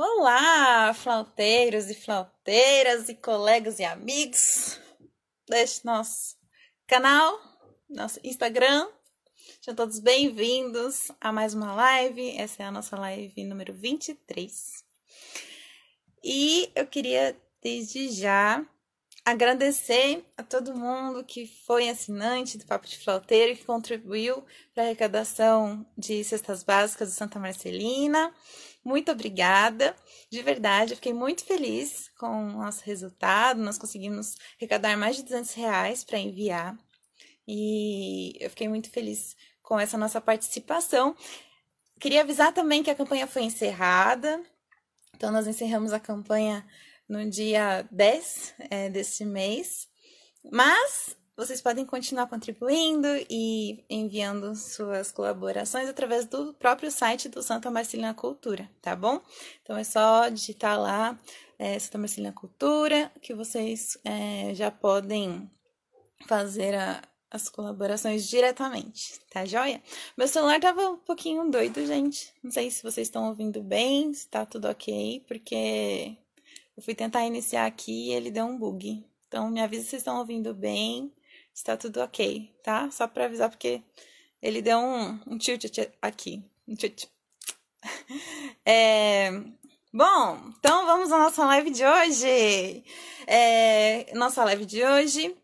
Olá, flauteiros e flauteiras e colegas e amigos deste nosso canal, nosso Instagram. Sejam todos bem-vindos a mais uma live. Essa é a nossa live número 23. E eu queria desde já agradecer a todo mundo que foi assinante do Papo de Flauteiro e que contribuiu para a arrecadação de cestas básicas do Santa Marcelina. Muito obrigada, de verdade, eu fiquei muito feliz com o nosso resultado. Nós conseguimos arrecadar mais de 200 reais para enviar e eu fiquei muito feliz com essa nossa participação. Queria avisar também que a campanha foi encerrada, então nós encerramos a campanha no dia 10 é, deste mês. Mas vocês podem continuar contribuindo e enviando suas colaborações através do próprio site do Santa Marcelina Cultura, tá bom? Então é só digitar lá é, Santa Marcelina Cultura que vocês é, já podem fazer a, as colaborações diretamente, tá joia? Meu celular tava um pouquinho doido, gente. Não sei se vocês estão ouvindo bem, se tá tudo ok, porque eu fui tentar iniciar aqui e ele deu um bug. Então, me avisa se vocês estão ouvindo bem, está tudo ok, tá? Só para avisar, porque ele deu um, um tilt aqui. Um tilt. É, bom, então vamos à nossa live de hoje. É, nossa live de hoje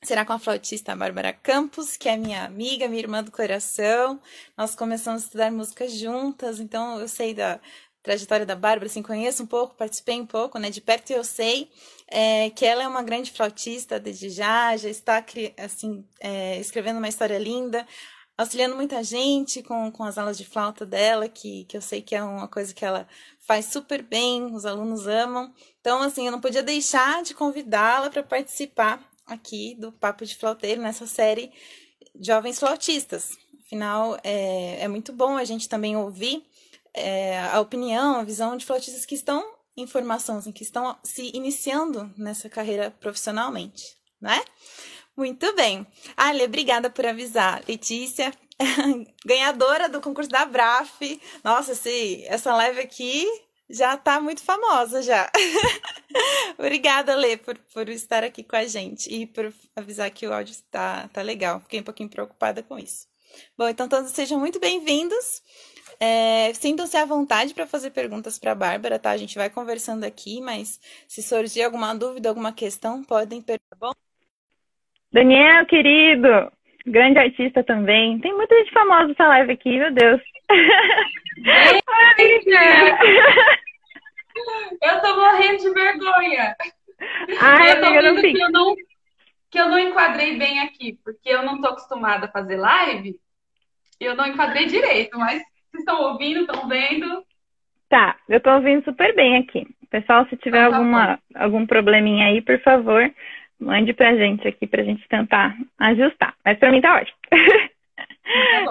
será com a flautista Bárbara Campos, que é minha amiga, minha irmã do coração. Nós começamos a estudar música juntas, então eu sei da, trajetória da Bárbara, assim, conheço um pouco, participei um pouco, né, de perto eu sei é, que ela é uma grande flautista desde já, já está, assim, é, escrevendo uma história linda, auxiliando muita gente com, com as aulas de flauta dela, que, que eu sei que é uma coisa que ela faz super bem, os alunos amam. Então, assim, eu não podia deixar de convidá-la para participar aqui do Papo de Flauteiro, nessa série Jovens Flautistas. Afinal, é, é muito bom a gente também ouvir é, a opinião, a visão de flautistas que estão em formação, assim, que estão se iniciando nessa carreira profissionalmente, né? Muito bem. Ale, obrigada por avisar. Letícia, ganhadora do concurso da BRAF. Nossa, esse, essa live aqui já tá muito famosa já. Obrigada, Lê, por, por estar aqui com a gente e por avisar que o áudio está tá legal. Fiquei um pouquinho preocupada com isso. Bom, então todos sejam muito bem-vindos. É, Sintam-se à vontade para fazer perguntas para a Bárbara, tá? A gente vai conversando aqui, mas se surgir alguma dúvida, alguma questão, podem perguntar, tá bom? Daniel, querido, grande artista também. Tem muita gente famosa nessa live aqui, meu Deus. eu tô morrendo de vergonha. Ai, eu tô amiga, não que eu não que eu não enquadrei bem aqui, porque eu não tô acostumada a fazer live. Eu não enquadrei direito, mas vocês estão ouvindo, estão vendo? Tá, eu tô ouvindo super bem aqui. Pessoal, se tiver então, tá alguma, algum probleminha aí, por favor, mande pra gente aqui pra gente tentar ajustar. Mas pra mim tá ótimo.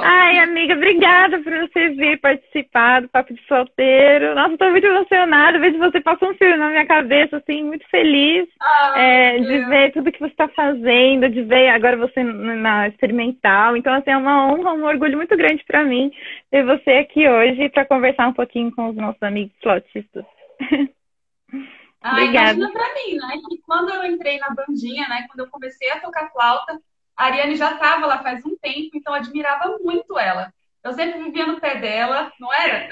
Ai, amiga, obrigada por você vir participar do Papo de Solteiro. Nossa, tô muito emocionada. Vejo você passar um filme na minha cabeça, assim, muito feliz ah, é, de ver tudo que você está fazendo, de ver agora você na experimental. Então, assim, é uma honra, um orgulho muito grande para mim ter você aqui hoje para conversar um pouquinho com os nossos amigos flautistas. Ah, Obrigada. imagina pra mim, né? Que quando eu entrei na bandinha, né? Quando eu comecei a tocar flauta, a Ariane já estava lá faz um tempo, então admirava muito ela. Eu sempre vivia no pé dela, não era?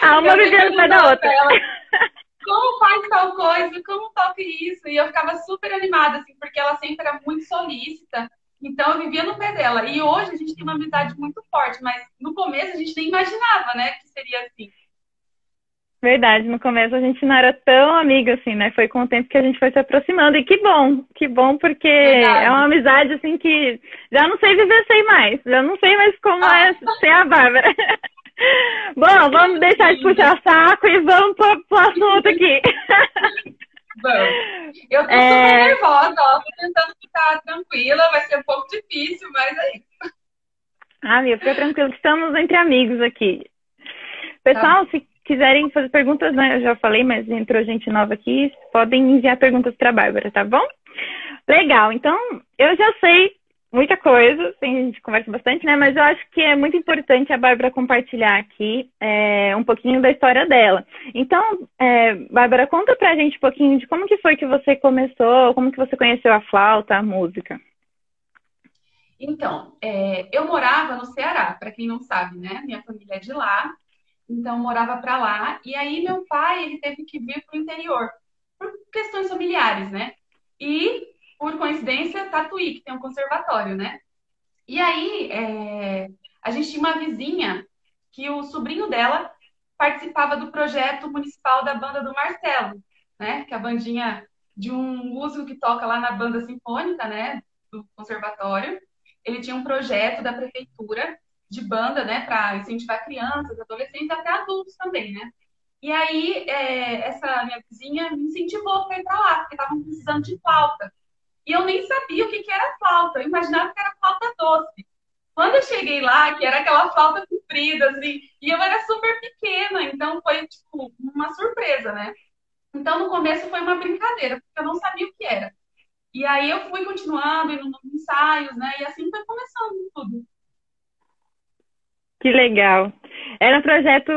A uma vivia no pé da outra. Ela, como faz tal coisa? Como toca isso? E eu ficava super animada, assim, porque ela sempre era muito solícita. Então eu vivia no pé dela. E hoje a gente tem uma amizade muito forte, mas no começo a gente nem imaginava, né, que seria assim. Verdade, no começo a gente não era tão amiga assim, né? Foi com o tempo que a gente foi se aproximando. E que bom, que bom, porque Verdade. é uma amizade assim que já não sei viver sem mais. Já não sei mais como ah. é ser a Bárbara. bom, vamos deixar de puxar saco e vamos pro, pro assunto aqui. Vamos. Eu tô é... super nervosa, ó. Tô tentando ficar tranquila, vai ser um pouco difícil, mas é isso. Ah, meu, fica tranquilo, estamos entre amigos aqui. Pessoal, tá. se quiserem fazer perguntas, né? Eu já falei, mas entrou gente nova aqui, podem enviar perguntas para a Bárbara, tá bom? Legal, então eu já sei muita coisa, a gente conversa bastante, né? Mas eu acho que é muito importante a Bárbara compartilhar aqui é, um pouquinho da história dela. Então, é, Bárbara, conta pra gente um pouquinho de como que foi que você começou, como que você conheceu a flauta, a música. Então, é, eu morava no Ceará, para quem não sabe, né? Minha família é de lá, então morava para lá. E aí meu pai ele teve que vir para o interior por questões familiares, né? E por coincidência, Tatuí, que tem um conservatório, né? E aí, é, a gente tinha uma vizinha que o sobrinho dela participava do projeto municipal da banda do Marcelo, né? Que é a bandinha de um músico que toca lá na banda sinfônica, né? Do conservatório. Ele tinha um projeto da prefeitura de banda, né? Para incentivar crianças, adolescentes, até adultos também, né? E aí, é, essa minha vizinha me incentivou para ir para lá, porque estavam precisando de flauta. E eu nem sabia o que, que era flauta. Eu imaginava que era flauta doce. Quando eu cheguei lá, que era aquela flauta comprida, assim, e eu era super pequena, então foi, tipo, uma surpresa, né? Então, no começo foi uma brincadeira, porque eu não sabia o que era. E aí eu fui continuando, indo nos ensaios, né? E assim foi começando tudo. Que legal. Era um projeto,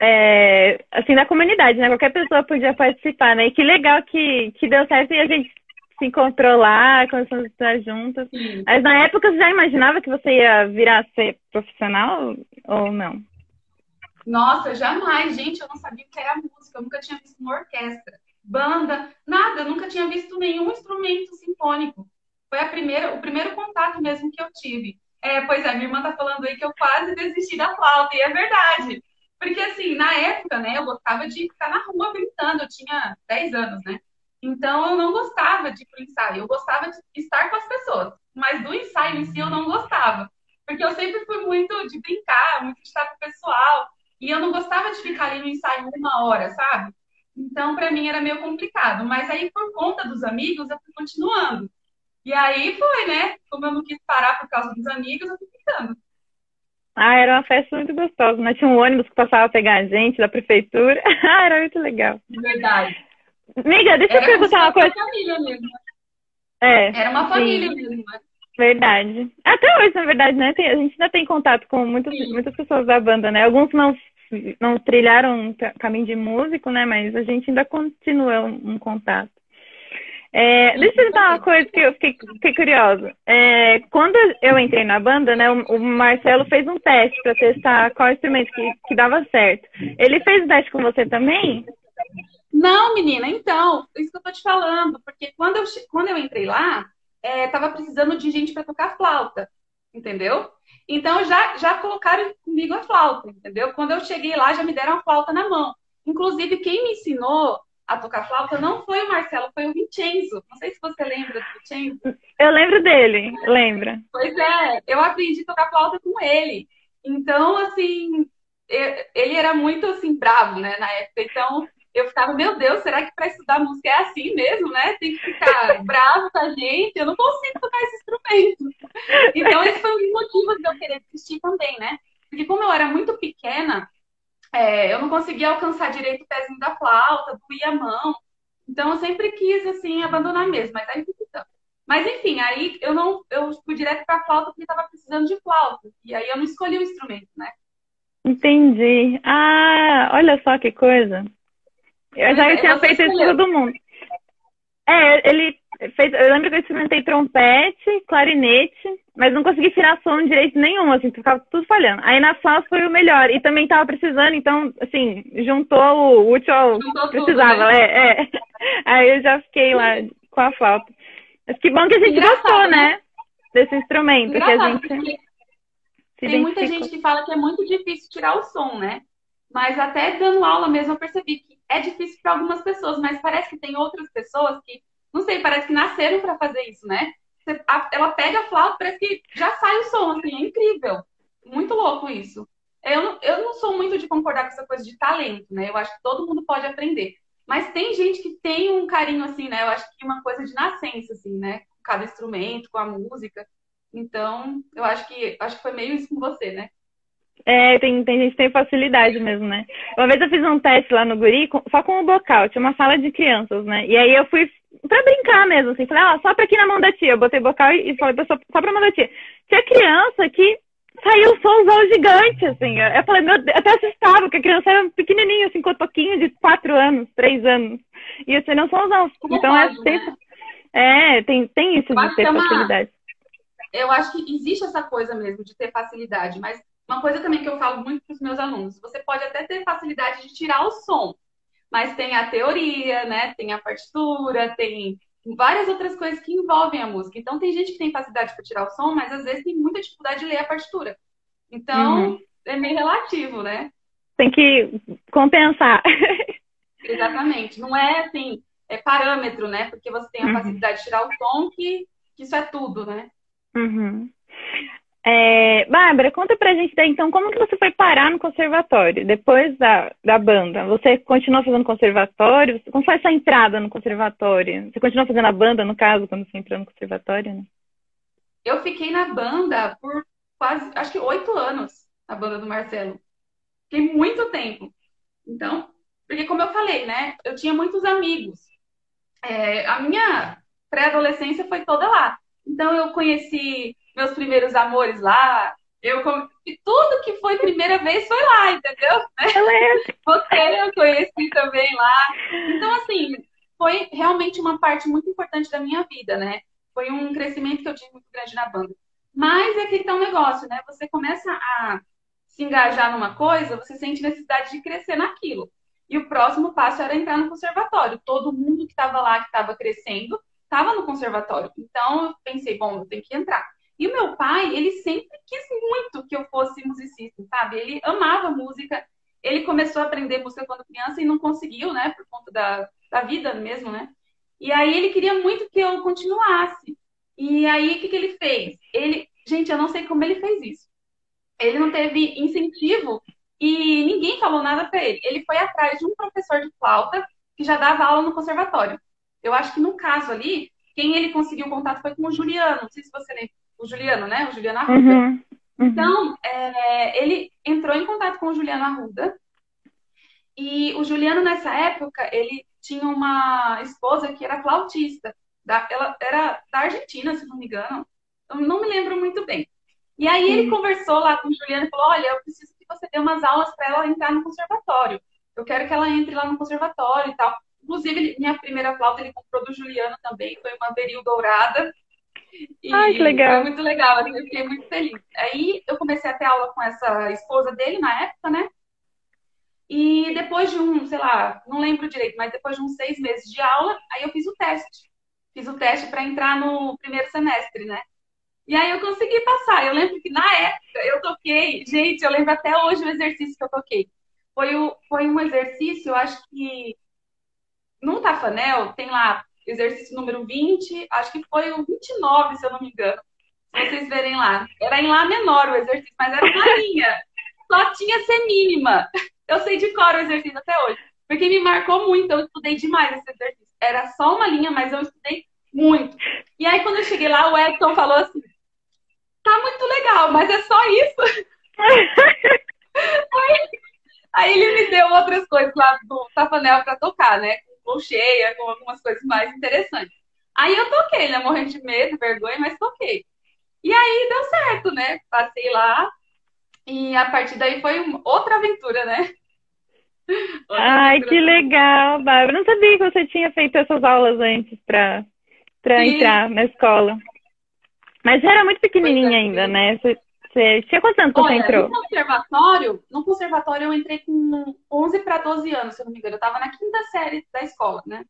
é, assim, da comunidade, né? Qualquer pessoa podia participar, né? E que legal que, que deu certo e a gente se encontrou lá, começamos a estar juntas. Sim. Mas na época você já imaginava que você ia virar ser profissional ou não? Nossa, jamais, gente, eu não sabia o que era música, eu nunca tinha visto uma orquestra, banda, nada, eu nunca tinha visto nenhum instrumento sinfônico. Foi a primeira, o primeiro contato mesmo que eu tive. É, pois é, minha irmã tá falando aí que eu quase desisti da flauta, e é verdade. Porque, assim, na época, né, eu gostava de ficar na rua brincando, eu tinha 10 anos, né? Então eu não gostava de ensaio, eu gostava de estar com as pessoas, mas do ensaio em si eu não gostava, porque eu sempre fui muito de brincar, muito de estar com o pessoal, e eu não gostava de ficar ali no ensaio uma hora, sabe? Então para mim era meio complicado, mas aí por conta dos amigos eu fui continuando. E aí foi, né? Como eu não quis parar por causa dos amigos, eu fui ficando. Ah, era uma festa muito gostosa, né? Tinha um ônibus que passava a pegar a gente da prefeitura. Ah, era muito legal. Verdade. Amiga, deixa Era eu perguntar uma coisa. Era uma família mesmo. É. Era uma família sim. mesmo, né? Verdade. Até hoje, na verdade, né? Tem, a gente ainda tem contato com muitas, muitas pessoas da banda, né? Alguns não, não trilharam um caminho de músico, né? Mas a gente ainda continua um, um contato. É, deixa eu perguntar uma coisa que eu fiquei, fiquei curiosa. É, quando eu entrei na banda, né, o, o Marcelo fez um teste para testar qual instrumento que, que dava certo. Ele fez o teste com você também? Não, menina, então, isso que eu tô te falando, porque quando eu, quando eu entrei lá, é, tava precisando de gente para tocar flauta, entendeu? Então já, já colocaram comigo a flauta, entendeu? Quando eu cheguei lá, já me deram a flauta na mão. Inclusive, quem me ensinou a tocar flauta não foi o Marcelo, foi o Vincenzo. Não sei se você lembra do Vincenzo. Eu lembro dele, lembra? Pois é, eu aprendi a tocar flauta com ele. Então, assim, ele era muito assim bravo, né, na época. Então, eu ficava, meu Deus, será que para estudar música é assim mesmo, né? Tem que ficar bravo com a gente, eu não consigo tocar esse instrumento. Então, esse foi um dos motivos de eu querer desistir também, né? Porque como eu era muito pequena, é, eu não conseguia alcançar direito o pezinho da flauta, doía a mão. Então, eu sempre quis, assim, abandonar mesmo, mas aí então. Mas, enfim, aí eu não, eu fui direto para flauta porque estava precisando de flauta. E aí eu não escolhi o instrumento, né? Entendi. Ah, olha só que coisa. Eu já tinha feito isso todo mundo. É, ele fez. Eu lembro que eu experimentei trompete, clarinete, mas não consegui tirar som direito nenhum, assim, ficava tudo falhando. Aí na flauta foi o melhor. E também tava precisando, então, assim, juntou o útil ao precisava. Tudo, né? é, é. Aí eu já fiquei lá com a flauta. Mas que bom que a gente Engraçado, gostou, né? né? Desse instrumento. Engraçado, que a gente. Tem muita gente que fala que é muito difícil tirar o som, né? Mas até dando aula mesmo eu percebi que é difícil para algumas pessoas, mas parece que tem outras pessoas que, não sei, parece que nasceram para fazer isso, né? ela pega a flauta, parece que já sai o som, assim, é incrível. Muito louco isso. Eu não, eu não sou muito de concordar com essa coisa de talento, né? Eu acho que todo mundo pode aprender. Mas tem gente que tem um carinho, assim, né? Eu acho que uma coisa de nascença, assim, né? Com cada instrumento, com a música. Então, eu acho que acho que foi meio isso com você, né? É, tem, tem gente que tem facilidade mesmo, né? Uma vez eu fiz um teste lá no Guri, só com o bocal, tinha uma sala de crianças, né? E aí eu fui pra brincar mesmo, assim. Falei, ah, só pra aqui na mão da tia. Eu botei bocal e, falei, só, só pra mão da tia. Tinha criança que saiu somzão gigante, assim. Eu falei, meu Deus, até assustava, porque a criança era pequenininha, assim, com um toquinho de quatro anos, três anos. E assim, não somzão. Como então é sempre... Né? É, tem, tem isso de ter é facilidade. Eu acho que existe essa coisa mesmo de ter facilidade, mas uma coisa também que eu falo muito para os meus alunos, você pode até ter facilidade de tirar o som, mas tem a teoria, né? Tem a partitura, tem várias outras coisas que envolvem a música. Então tem gente que tem facilidade para tirar o som, mas às vezes tem muita dificuldade de ler a partitura. Então uhum. é meio relativo, né? Tem que compensar. Exatamente. Não é assim, é parâmetro, né? Porque você tem a uhum. facilidade de tirar o tom que, que isso é tudo, né? Uhum. É, Bárbara, conta pra gente daí, então, como que você foi parar no conservatório, depois da, da banda? Você continuou fazendo conservatório? Como foi essa entrada no conservatório? Você continuou fazendo a banda, no caso, quando você entrou no conservatório, né? Eu fiquei na banda por quase, acho que oito anos, a banda do Marcelo. Fiquei muito tempo. Então, porque como eu falei, né, eu tinha muitos amigos. É, a minha pré-adolescência foi toda lá. Então, eu conheci meus primeiros amores lá. Eu tudo que foi primeira vez foi lá, entendeu? Você eu conheci também lá. Então, assim, foi realmente uma parte muito importante da minha vida, né? Foi um crescimento que eu tive muito grande na banda. Mas é que tá um negócio, né? Você começa a se engajar numa coisa, você sente necessidade de crescer naquilo. E o próximo passo era entrar no conservatório. Todo mundo que estava lá, que estava crescendo, estava no conservatório. Então eu pensei, bom, eu tenho que entrar. E o meu pai, ele sempre quis muito que eu fosse musicista, sabe? Ele amava música. Ele começou a aprender música quando criança e não conseguiu, né? Por conta da, da vida mesmo, né? E aí ele queria muito que eu continuasse. E aí o que, que ele fez? Ele, gente, eu não sei como ele fez isso. Ele não teve incentivo e ninguém falou nada para ele. Ele foi atrás de um professor de flauta que já dava aula no conservatório. Eu acho que no caso ali, quem ele conseguiu contato foi com o Juliano. Não sei se você lembra o Juliano, né? O Juliano Arruda. Uhum, uhum. Então, é, ele entrou em contato com o Juliano Arruda. E o Juliano, nessa época, ele tinha uma esposa que era flautista. Da, ela era da Argentina, se não me engano. Eu não me lembro muito bem. E aí ele uhum. conversou lá com o Juliano e falou: Olha, eu preciso que você dê umas aulas para ela entrar no conservatório. Eu quero que ela entre lá no conservatório e tal. Inclusive, minha primeira flauta ele comprou do Juliano também, foi uma beril dourada. E Ai, que legal. Foi muito legal, assim, eu fiquei muito feliz. Aí eu comecei a ter aula com essa esposa dele na época, né? E depois de um, sei lá, não lembro direito, mas depois de uns seis meses de aula, aí eu fiz o teste. Fiz o teste para entrar no primeiro semestre, né? E aí eu consegui passar. Eu lembro que na época eu toquei, gente, eu lembro até hoje o exercício que eu toquei. Foi, o, foi um exercício, eu acho que no Tafanel tem lá exercício número 20, acho que foi o 29, se eu não me engano. Se vocês verem lá. Era em Lá menor o exercício, mas era uma linha. Só tinha ser mínima. Eu sei de cor o exercício até hoje. Porque me marcou muito, eu estudei demais esse exercício. Era só uma linha, mas eu estudei muito. E aí, quando eu cheguei lá, o Edson falou assim: tá muito legal, mas é só isso. aí, aí, ele me deu outras coisas lá do Tafanel para tocar, né? Cheia, com algumas coisas mais interessantes. Aí eu toquei, né? Morrendo de medo, vergonha, mas toquei. E aí deu certo, né? Passei lá e a partir daí foi outra aventura, né? Outra Ai, aventura que legal, Bárbara. Não sabia que você tinha feito essas aulas antes para entrar na escola. Mas era muito pequenininha é, ainda, né? Você você tinha quantos anos Olha, você entrou? No conservatório, no conservatório eu entrei com 11 para 12 anos, se eu não me engano. Eu estava na quinta série da escola, né?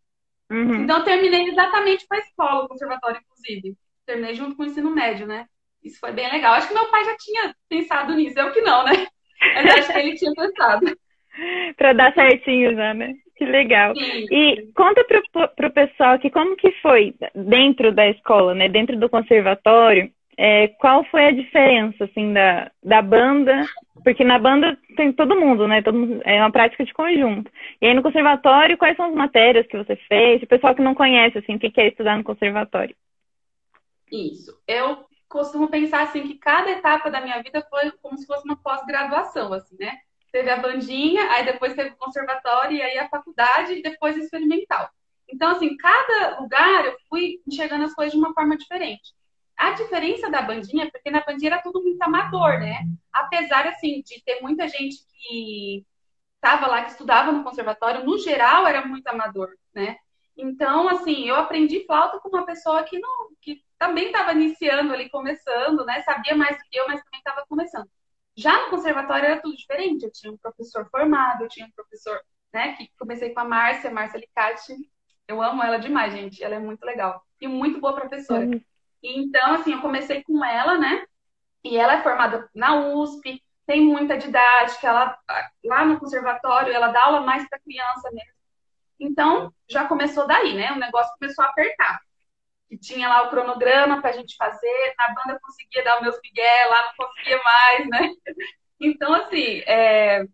Uhum. Então eu terminei exatamente com a escola, o conservatório, inclusive. Terminei junto com o ensino médio, né? Isso foi bem legal. Acho que meu pai já tinha pensado nisso, eu que não, né? Mas acho que ele tinha pensado. para dar certinho já, né? Que legal. Sim. E conta pro, pro pessoal aqui como que foi dentro da escola, né? Dentro do conservatório, é, qual foi a diferença, assim, da, da banda? Porque na banda tem todo mundo, né? Todo mundo, é uma prática de conjunto. E aí no conservatório, quais são as matérias que você fez? O pessoal que não conhece, assim, o que é estudar no conservatório? Isso. Eu costumo pensar, assim, que cada etapa da minha vida foi como se fosse uma pós-graduação, assim, né? Teve a bandinha, aí depois teve o conservatório, e aí a faculdade, e depois experimental. Então, assim, cada lugar eu fui enxergando as coisas de uma forma diferente. A diferença da bandinha porque na bandinha era tudo muito amador, né? Apesar, assim, de ter muita gente que estava lá, que estudava no conservatório, no geral era muito amador, né? Então, assim, eu aprendi flauta com uma pessoa que não, que também estava iniciando ali, começando, né? Sabia mais do que eu, mas também estava começando. Já no conservatório era tudo diferente. Eu tinha um professor formado, eu tinha um professor, né? Que comecei com a Márcia, Márcia Alicate. Eu amo ela demais, gente. Ela é muito legal e muito boa professora. Então, assim, eu comecei com ela, né? E ela é formada na USP, tem muita didática, ela lá no conservatório ela dá aula mais para criança mesmo. Então, já começou daí, né? O negócio começou a apertar. E tinha lá o cronograma para a gente fazer, na banda conseguia dar o meu figué, lá não conseguia mais, né? Então, assim, é...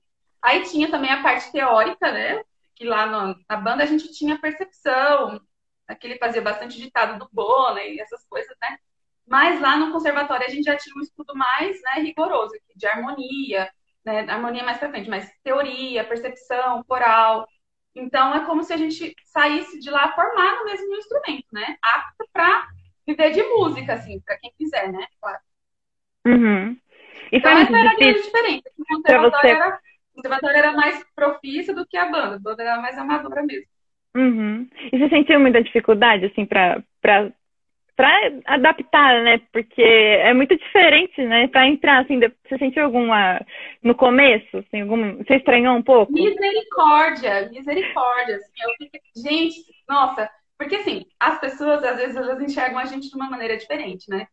aí tinha também a parte teórica, né? Que lá no... na banda a gente tinha percepção, aquele fazia bastante ditado do Bona e essas coisas, né? Mas lá no conservatório a gente já tinha um estudo mais né, rigoroso, de harmonia, né? Harmonia mais pra frente, mas teoria, percepção, coral. Então é como se a gente saísse de lá formado mesmo no instrumento, né? Apto para viver de música, assim, para quem quiser, né? Claro. Uhum. E então essa era a grande diferença. O conservatório, você... era, o conservatório era mais profissa do que a banda. A banda era mais amadora mesmo. Uhum. E você sentiu muita dificuldade, assim, para para adaptar, né? Porque é muito diferente, né? Para entrar, assim, você sentiu alguma no começo, assim, você estranhou um pouco? Misericórdia, misericórdia. Assim, eu fiquei, gente, nossa, porque assim, as pessoas às vezes elas enxergam a gente de uma maneira diferente, né?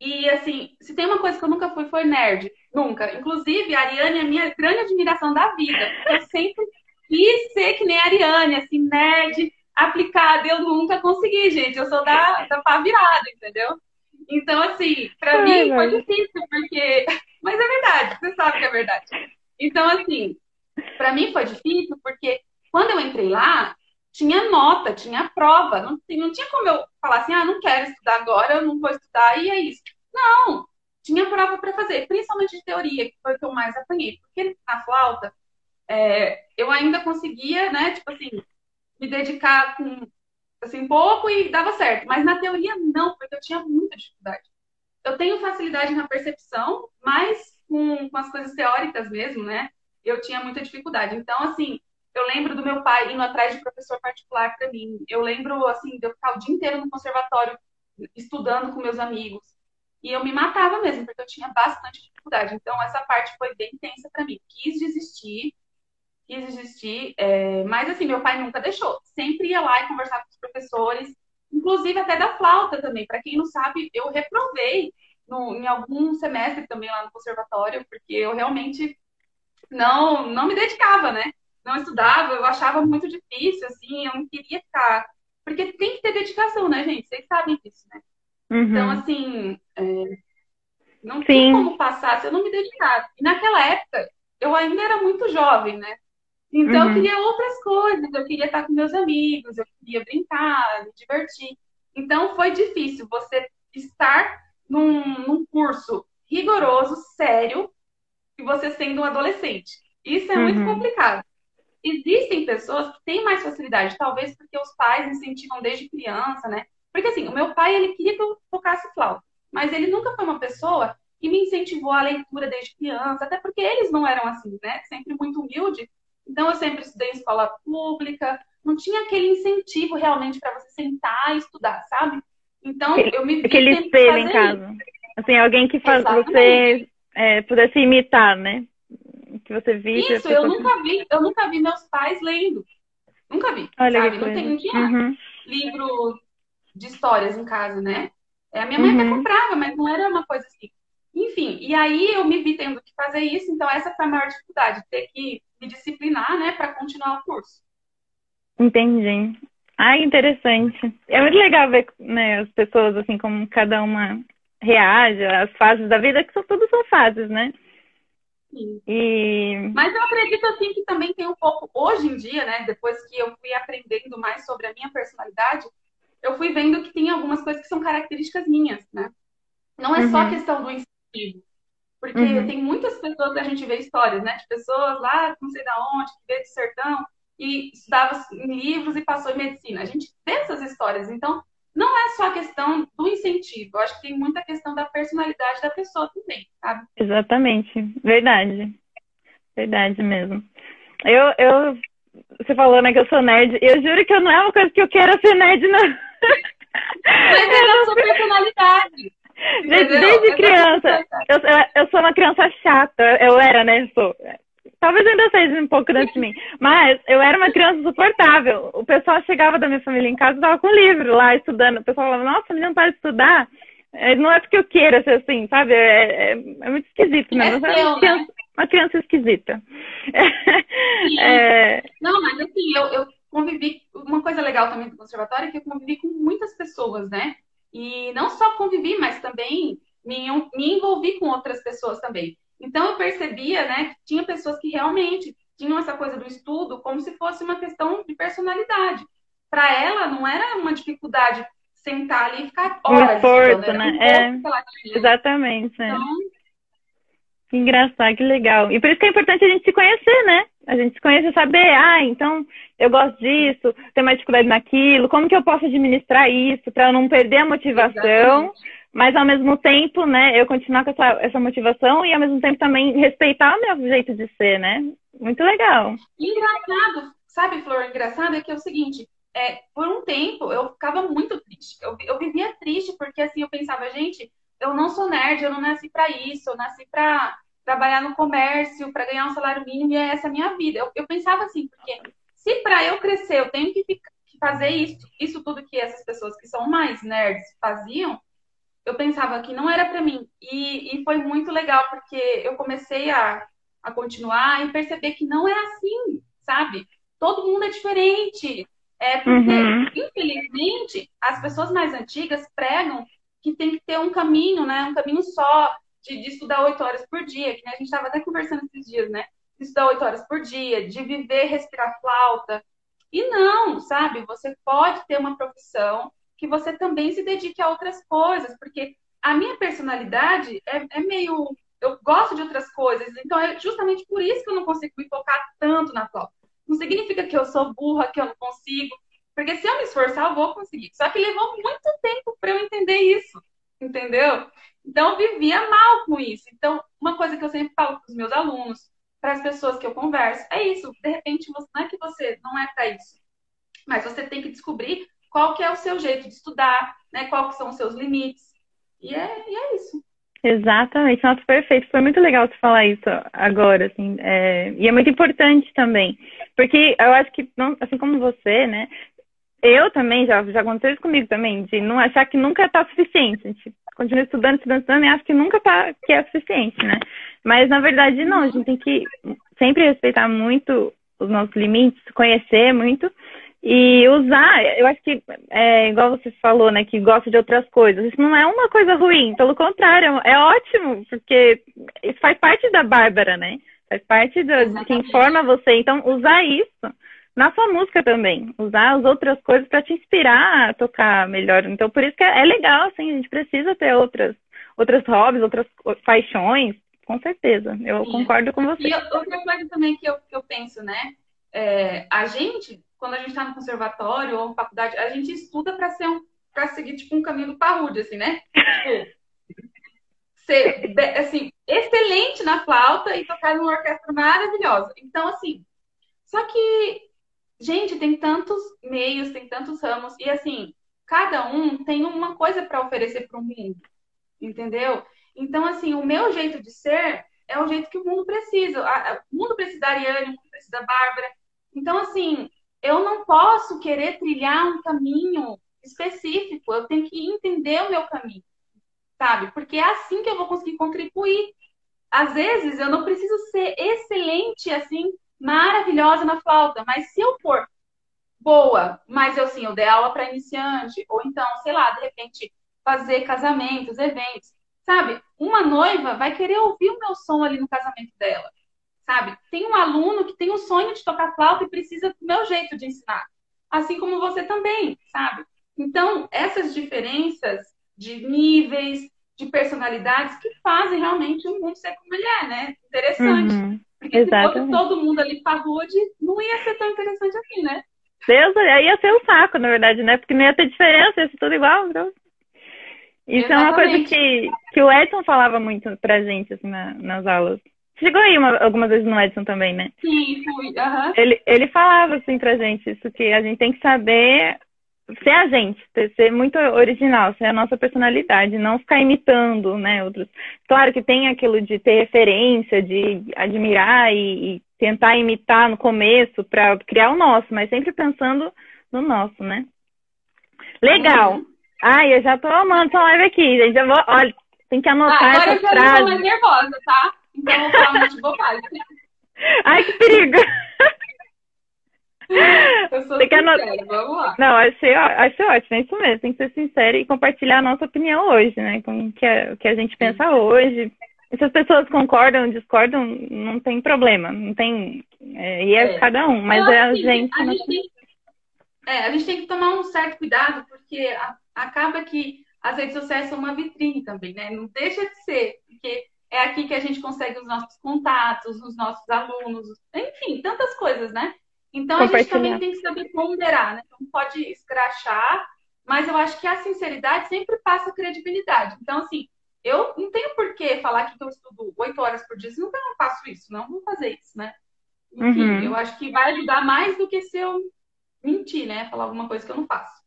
E assim, se tem uma coisa que eu nunca fui foi nerd, nunca. Inclusive, a Ariane é a minha grande admiração da vida. Eu sempre quis ser que nem a Ariane, assim, nerd aplicada. Eu nunca consegui, gente. Eu sou da, da pá virada, entendeu? Então, assim, para mim foi difícil, porque. Mas é verdade, você sabe que é verdade. Então, assim, para mim foi difícil, porque quando eu entrei lá, tinha nota, tinha prova. Não, não tinha como eu falar assim, ah, não quero estudar agora, eu não vou estudar, e é isso. Não! Tinha prova para fazer, principalmente de teoria, que foi o que eu mais apanhei. Porque na flauta, é, eu ainda conseguia, né, tipo assim, me dedicar com assim pouco e dava certo. Mas na teoria não, porque eu tinha muita dificuldade. Eu tenho facilidade na percepção, mas com, com as coisas teóricas mesmo, né? Eu tinha muita dificuldade. Então, assim, eu lembro do meu pai indo atrás de professor particular para mim. Eu lembro, assim, de eu ficar o dia inteiro no conservatório estudando com meus amigos. E eu me matava mesmo, porque eu tinha bastante dificuldade. Então, essa parte foi bem tensa para mim. Quis desistir, quis desistir, é, mas assim, meu pai nunca deixou. Sempre ia lá e conversava com os professores, inclusive até da flauta também. Para quem não sabe, eu reprovei no, em algum semestre também lá no conservatório, porque eu realmente não, não me dedicava, né? Não estudava, eu achava muito difícil, assim, eu não queria ficar. Porque tem que ter dedicação, né, gente? Vocês sabem disso, né? Uhum. Então, assim, é, não Sim. tem como passar se eu não me dedicar. E naquela época, eu ainda era muito jovem, né? Então, uhum. eu queria outras coisas, eu queria estar com meus amigos, eu queria brincar, me divertir. Então, foi difícil você estar num, num curso rigoroso, sério, e você sendo um adolescente. Isso é uhum. muito complicado. Existem pessoas que têm mais facilidade, talvez porque os pais incentivam desde criança, né? Porque assim, o meu pai, ele queria que eu tocasse flauta, mas ele nunca foi uma pessoa que me incentivou a leitura desde criança, até porque eles não eram assim, né? Sempre muito humilde então, eu sempre estudei em escola pública, não tinha aquele incentivo realmente para você sentar e estudar, sabe? Então, aquele, eu me vi Aquele espelho em casa. Isso. Assim, alguém que faz você é, pudesse imitar, né? Que você visse. Isso, eu nunca vi, eu nunca vi meus pais lendo. Nunca vi, Olha sabe? Não, tem, tinha uhum. livro de histórias em casa, né? É, a minha mãe uhum. até comprava, mas não era uma coisa assim. Enfim, e aí eu me vi tendo que fazer isso, então essa foi a maior dificuldade, ter que me disciplinar, né, para continuar o curso. Entendi. Ah, interessante. É muito legal ver né, as pessoas, assim, como cada uma reage às fases da vida, que são, tudo são fases, né? Sim. E... Mas eu acredito, assim, que também tem um pouco, hoje em dia, né, depois que eu fui aprendendo mais sobre a minha personalidade, eu fui vendo que tem algumas coisas que são características minhas, né? Não é uhum. só questão do incentivo. Porque uhum. tem muitas pessoas que a gente vê histórias, né? De pessoas lá, não sei da onde, que veio do sertão, e estudava em livros e passou em medicina. A gente vê essas histórias. Então, não é só a questão do incentivo. Eu acho que tem muita questão da personalidade da pessoa também, sabe? Exatamente. Verdade. Verdade mesmo. Eu, eu, você falou, né, que eu sou nerd. Eu juro que não é uma coisa que eu quero ser nerd, não. Mas é a sua personalidade. Desde, desde criança. Eu, eu sou uma criança chata. Eu era, né? Sou. Talvez ainda seja um pouco antes de mim. Mas eu era uma criança suportável. O pessoal chegava da minha família em casa e tava com livro lá estudando. O pessoal falava, nossa, a menina não para de estudar. É, não é porque eu queira ser assim, sabe? É, é, é muito esquisito, né? É seu, uma, criança, né? uma criança esquisita. É... Não, mas assim, eu, eu convivi. Uma coisa legal também do conservatório é que eu convivi com muitas pessoas, né? E não só convivi, mas também me, me envolvi com outras pessoas também. Então eu percebia, né, que tinha pessoas que realmente tinham essa coisa do estudo como se fosse uma questão de personalidade. Para ela não era uma dificuldade sentar ali e ficar horas. esforço, né? É, exatamente. É. Então, que engraçado, que legal. E por isso que é importante a gente se conhecer, né? A gente se conhecer, saber, ah, então eu gosto disso, tenho mais dificuldade naquilo, como que eu posso administrar isso para não perder a motivação, Exatamente. mas ao mesmo tempo, né, eu continuar com essa, essa motivação e ao mesmo tempo também respeitar o meu jeito de ser, né? Muito legal. Engraçado, sabe, Flor, engraçado é que é o seguinte, é, por um tempo eu ficava muito triste. Eu, eu vivia triste porque assim eu pensava, gente, eu não sou nerd, eu não nasci para isso, eu nasci para trabalhar no comércio, para ganhar um salário mínimo e é essa a minha vida. Eu, eu pensava assim, porque se para eu crescer eu tenho que, ficar, que fazer isso, isso tudo que essas pessoas que são mais nerds faziam, eu pensava que não era para mim. E, e foi muito legal, porque eu comecei a, a continuar e perceber que não é assim, sabe? Todo mundo é diferente. É porque, uhum. infelizmente, as pessoas mais antigas pregam que tem que ter um caminho, né? Um caminho só de, de estudar oito horas por dia, que né? a gente estava até conversando esses dias, né? estudar oito horas por dia, de viver, respirar flauta. E não, sabe? Você pode ter uma profissão que você também se dedique a outras coisas, porque a minha personalidade é, é meio. Eu gosto de outras coisas, então é justamente por isso que eu não consigo me focar tanto na flauta. Não significa que eu sou burra, que eu não consigo, porque se eu me esforçar, eu vou conseguir. Só que levou muito tempo para eu entender isso, entendeu? Então vivia mal com isso. Então, uma coisa que eu sempre falo para os meus alunos, para as pessoas que eu converso. É isso. De repente, você, não é que você não é para isso, mas você tem que descobrir qual que é o seu jeito de estudar, né? Qual que são os seus limites. E é, e é isso. Exatamente, nossa, perfeito. Foi muito legal você falar isso agora, assim, é... e é muito importante também, porque eu acho que, assim como você, né, eu também, já, já aconteceu isso comigo também, de não achar que nunca está suficiente. Gente continua estudando, estudando, estudando e acha que nunca tá, que é suficiente, né? Mas na verdade não, a gente tem que sempre respeitar muito os nossos limites, conhecer muito e usar. Eu acho que é igual você falou, né, que gosta de outras coisas. Isso não é uma coisa ruim, pelo contrário, é ótimo, porque isso faz parte da Bárbara, né? Faz parte do, de quem forma você. Então, usar isso na sua música também. Usar as outras coisas para te inspirar a tocar melhor. Então, por isso que é, é legal, assim, a gente precisa ter outras, outras hobbies, outras paixões, com certeza. Eu Sim. concordo com você. E outra coisa também que eu, que eu penso, né? É, a gente, quando a gente está no conservatório ou faculdade, a gente estuda para ser um, para seguir tipo um caminho do parrude, assim, né? Tipo, ser assim, excelente na flauta e tocar numa orquestra maravilhosa. Então, assim, só que Gente, tem tantos meios, tem tantos ramos, e assim, cada um tem uma coisa para oferecer para o mundo, entendeu? Então, assim, o meu jeito de ser é o jeito que o mundo precisa. O mundo precisa da Ariane, o mundo precisa da Bárbara. Então, assim, eu não posso querer trilhar um caminho específico, eu tenho que entender o meu caminho, sabe? Porque é assim que eu vou conseguir contribuir. Às vezes, eu não preciso ser excelente, assim, maravilhosa na flauta, mas se eu for boa, mas eu sim, eu dei aula para iniciante, ou então, sei lá, de repente fazer casamentos, eventos, sabe? Uma noiva vai querer ouvir o meu som ali no casamento dela, sabe? Tem um aluno que tem o sonho de tocar flauta e precisa do meu jeito de ensinar, assim como você também, sabe? Então, essas diferenças de níveis, de personalidades que fazem realmente o mundo ser como ele é, né? Interessante. Uhum. Porque Exatamente. se fosse todo mundo ali parrude, não ia ser tão interessante assim, né? Deus, aí ia ser um saco, na verdade, né? Porque não ia ter diferença, ia ser tudo igual. Então... Isso Exatamente. é uma coisa que, que o Edson falava muito pra gente, assim, na, nas aulas. Chegou aí uma, algumas vezes no Edson também, né? Sim, fui. Uhum. Ele, ele falava assim pra gente, isso que a gente tem que saber ser a gente, ser muito original, ser a nossa personalidade, não ficar imitando, né, outros. Claro que tem aquilo de ter referência, de admirar e, e tentar imitar no começo para criar o nosso, mas sempre pensando no nosso, né? Legal. Uhum. Ai, eu já tô amando essa live aqui, gente. Eu vou, olha, tem que anotar ah, essas frases. Agora eu já tô mais nervosa, tá? Então eu vou falar um monte de bobagem. Ai, que perigo! Eu sou sincera, anot... vamos lá. Não, achei, achei ótimo, é isso mesmo. Tem que ser sincera e compartilhar a nossa opinião hoje, né? Com o que a, o que a gente pensa hoje. E se as pessoas concordam, discordam, não tem problema. Não tem. É, e é, é, cada um, mas é a gente. A gente, tem, é, a gente tem que tomar um certo cuidado, porque a, acaba que as redes sociais são uma vitrine também, né? Não deixa de ser, porque é aqui que a gente consegue os nossos contatos, os nossos alunos, enfim, tantas coisas, né? Então a gente também tem que saber ponderar, né? Não pode escrachar, mas eu acho que a sinceridade sempre passa credibilidade. Então, assim, eu não tenho por que falar que eu estudo oito horas por dia, se nunca não faço isso, não vou fazer isso, né? Enfim, uhum. eu acho que vai ajudar mais do que se eu mentir, né? Falar alguma coisa que eu não faço.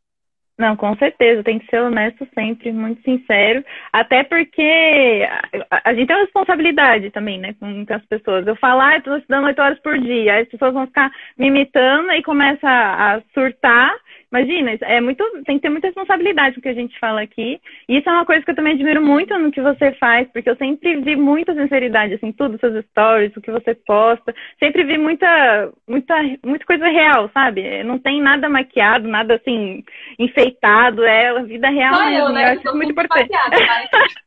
Não, com certeza, tem que ser honesto sempre, muito sincero. Até porque a, a gente tem uma responsabilidade também, né, com, com as pessoas. Eu falar, ah, estou estudando oito horas por dia, as pessoas vão ficar me imitando e começa a surtar Imagina, é muito, tem que ter muita responsabilidade com o que a gente fala aqui. E isso é uma coisa que eu também admiro muito no que você faz, porque eu sempre vi muita sinceridade, assim, tudo, seus stories, o que você posta. Sempre vi muita, muita, muita coisa real, sabe? Não tem nada maquiado, nada assim, enfeitado, é a vida real Só mesmo. Eu, né? eu acho muito importante.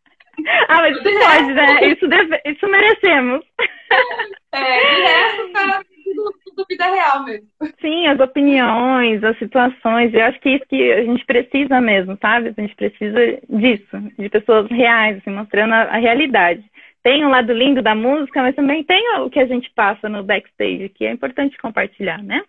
Ah, mas isso pode, né? Isso, deve, isso merecemos. É, de resto, cara tudo, tudo vida real mesmo. Sim, as opiniões, as situações, eu acho que é isso que a gente precisa mesmo, sabe? A gente precisa disso, de pessoas reais, assim, mostrando a, a realidade. Tem o lado lindo da música, mas também tem o que a gente passa no backstage, que é importante compartilhar, né?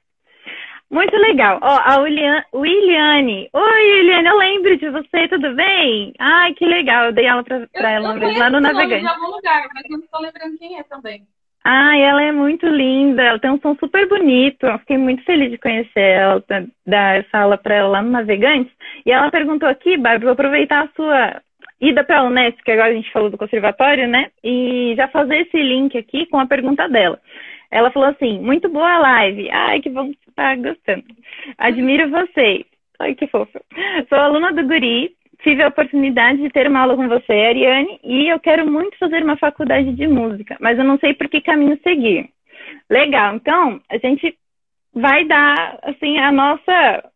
Muito legal. Ó, a Williane. Oi, Williane, eu lembro de você, tudo bem? Ai, que legal. Eu dei aula pra, pra ela lá no Navegante. Eu algum lugar, mas eu não estou lembrando quem é também. Ah, ela é muito linda, ela tem um som super bonito. Eu fiquei muito feliz de conhecer ela, dar essa aula para ela lá no Navegantes. E ela perguntou aqui, Bárbara, vou aproveitar a sua ida para a Unesp, que agora a gente falou do conservatório, né? E já fazer esse link aqui com a pergunta dela. Ela falou assim: muito boa a live. Ai, que bom que você tá gostando. Admiro vocês. Ai, que fofa. Sou aluna do Guri, tive a oportunidade de ter uma aula com você, Ariane, e eu quero muito fazer uma faculdade de música, mas eu não sei por que caminho seguir. Legal, então a gente vai dar assim a nossa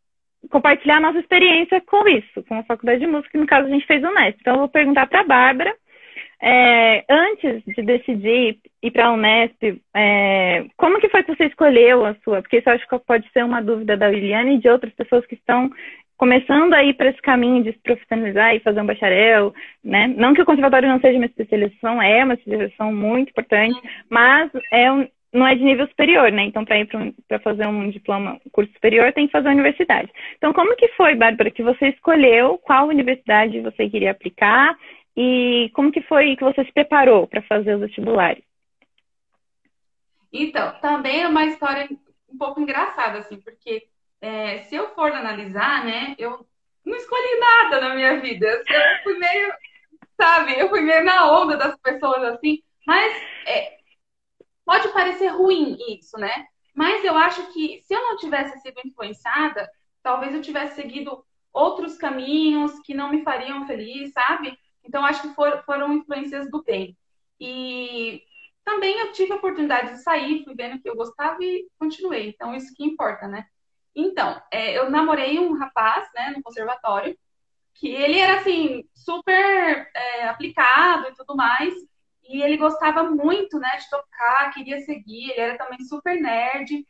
compartilhar a nossa experiência com isso, com a faculdade de música, que no caso a gente fez o Unesp. Então eu vou perguntar para a Bárbara, é, antes de decidir ir para a Unesp, é, como que foi que você escolheu a sua? Porque isso acho que pode ser uma dúvida da Liliane e de outras pessoas que estão começando a ir para esse caminho de se profissionalizar e fazer um bacharel, né? Não que o conservatório não seja uma especialização, é uma especialização muito importante, mas é um, não é de nível superior, né? Então, para ir para fazer um diploma, curso superior, tem que fazer a universidade. Então, como que foi, Bárbara, que você escolheu qual universidade você queria aplicar e como que foi que você se preparou para fazer os vestibulares? Então, também é uma história um pouco engraçada, assim, porque é, se eu for analisar, né, eu não escolhi nada na minha vida. Eu fui meio, sabe, eu fui meio na onda das pessoas assim, mas é, pode parecer ruim isso, né? Mas eu acho que se eu não tivesse sido influenciada, talvez eu tivesse seguido outros caminhos que não me fariam feliz, sabe? Então acho que for, foram influências do bem. E também eu tive a oportunidade de sair, fui vendo que eu gostava e continuei. Então isso que importa, né? Então, é, eu namorei um rapaz, né, no conservatório, que ele era, assim, super é, aplicado e tudo mais, e ele gostava muito, né, de tocar, queria seguir, ele era também super nerd,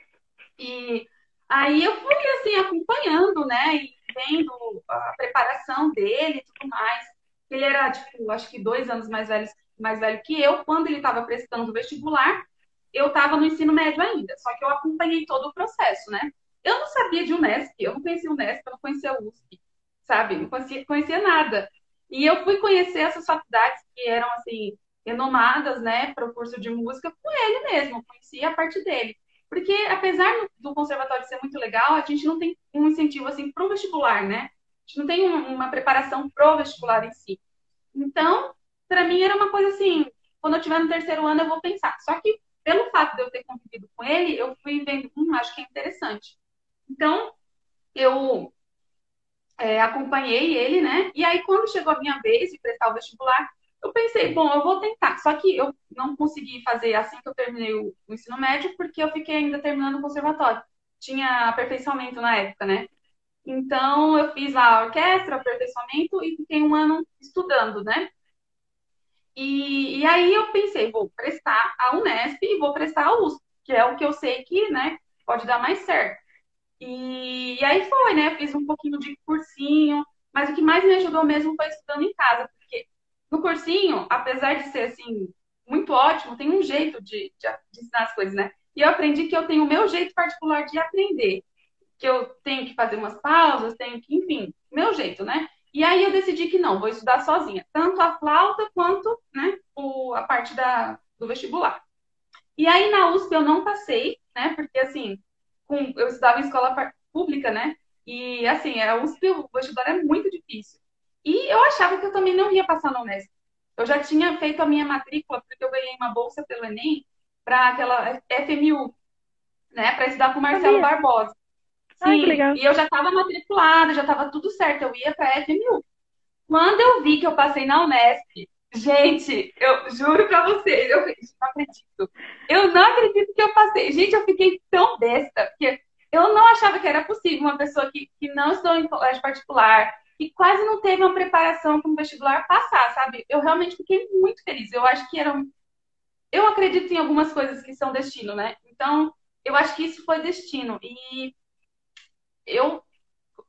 e aí eu fui, assim, acompanhando, né, e vendo a preparação dele e tudo mais. Ele era, tipo, acho que dois anos mais velho, mais velho que eu, quando ele estava prestando o vestibular, eu estava no ensino médio ainda, só que eu acompanhei todo o processo, né? Eu não sabia de Unesp, eu não conhecia Unesp, eu não conhecia USP, sabe? Não conhecia, conhecia nada. E eu fui conhecer essas faculdades que eram, assim, renomadas, né, para o curso de música com ele mesmo, conhecia a parte dele. Porque, apesar do conservatório ser muito legal, a gente não tem um incentivo, assim, para o vestibular, né? A gente não tem uma preparação pro vestibular em si. Então, para mim era uma coisa assim, quando eu estiver no terceiro ano eu vou pensar. Só que pelo fato de eu ter convivido com ele, eu fui vendo, hum, acho que é interessante. Então, eu é, acompanhei ele, né? E aí, quando chegou a minha vez de prestar o vestibular, eu pensei, bom, eu vou tentar. Só que eu não consegui fazer assim que eu terminei o, o ensino médio, porque eu fiquei ainda terminando o conservatório. Tinha aperfeiçoamento na época, né? Então, eu fiz lá a orquestra, aperfeiçoamento e fiquei um ano estudando, né? E, e aí eu pensei, vou prestar a Unesp e vou prestar a USP, que é o que eu sei que, né, pode dar mais certo. E, e aí foi, né? Fiz um pouquinho de cursinho, mas o que mais me ajudou mesmo foi estudando em casa, porque no cursinho, apesar de ser assim muito ótimo, tem um jeito de, de, de ensinar as coisas, né? E eu aprendi que eu tenho o meu jeito particular de aprender que eu tenho que fazer umas pausas, tenho que, enfim, meu jeito, né? E aí eu decidi que não, vou estudar sozinha, tanto a flauta quanto, né, o, a parte da, do vestibular. E aí na USP eu não passei, né, porque assim, com, eu estudava em escola pública, né, e assim, a USP, o vestibular é muito difícil. E eu achava que eu também não ia passar na Unesp. Eu já tinha feito a minha matrícula, porque eu ganhei uma bolsa pelo Enem, para aquela FMU, né, para estudar com o Marcelo Barbosa. Sim, Ai, e eu já estava matriculada, já estava tudo certo, eu ia para a FMU. Quando eu vi que eu passei na Unesp, gente, eu juro para vocês, eu não acredito. Eu não acredito que eu passei. Gente, eu fiquei tão besta, porque eu não achava que era possível uma pessoa que, que não estudou em colégio particular, que quase não teve uma preparação para vestibular passar, sabe? Eu realmente fiquei muito feliz. Eu acho que eram. Eu acredito em algumas coisas que são destino, né? Então, eu acho que isso foi destino. E eu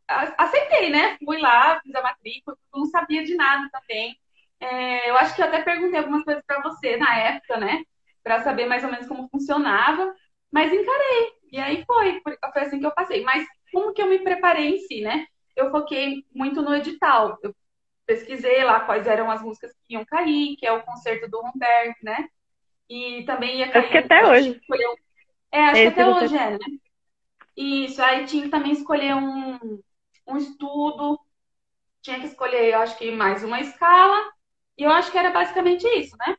aceitei, né? Fui lá, fiz a matrícula, não sabia de nada também. É, eu acho que eu até perguntei algumas coisas para você na época, né? Para saber mais ou menos como funcionava, mas encarei. E aí foi, foi assim que eu passei. Mas como que eu me preparei em si, né? Eu foquei muito no edital. Eu pesquisei lá quais eram as músicas que iam cair, que é o concerto do Humberto, né? E também ia cair. Acho que até hoje. É, acho Esse que até hoje é, né? Isso, aí tinha que também escolher um, um estudo, tinha que escolher, eu acho que mais uma escala, e eu acho que era basicamente isso, né?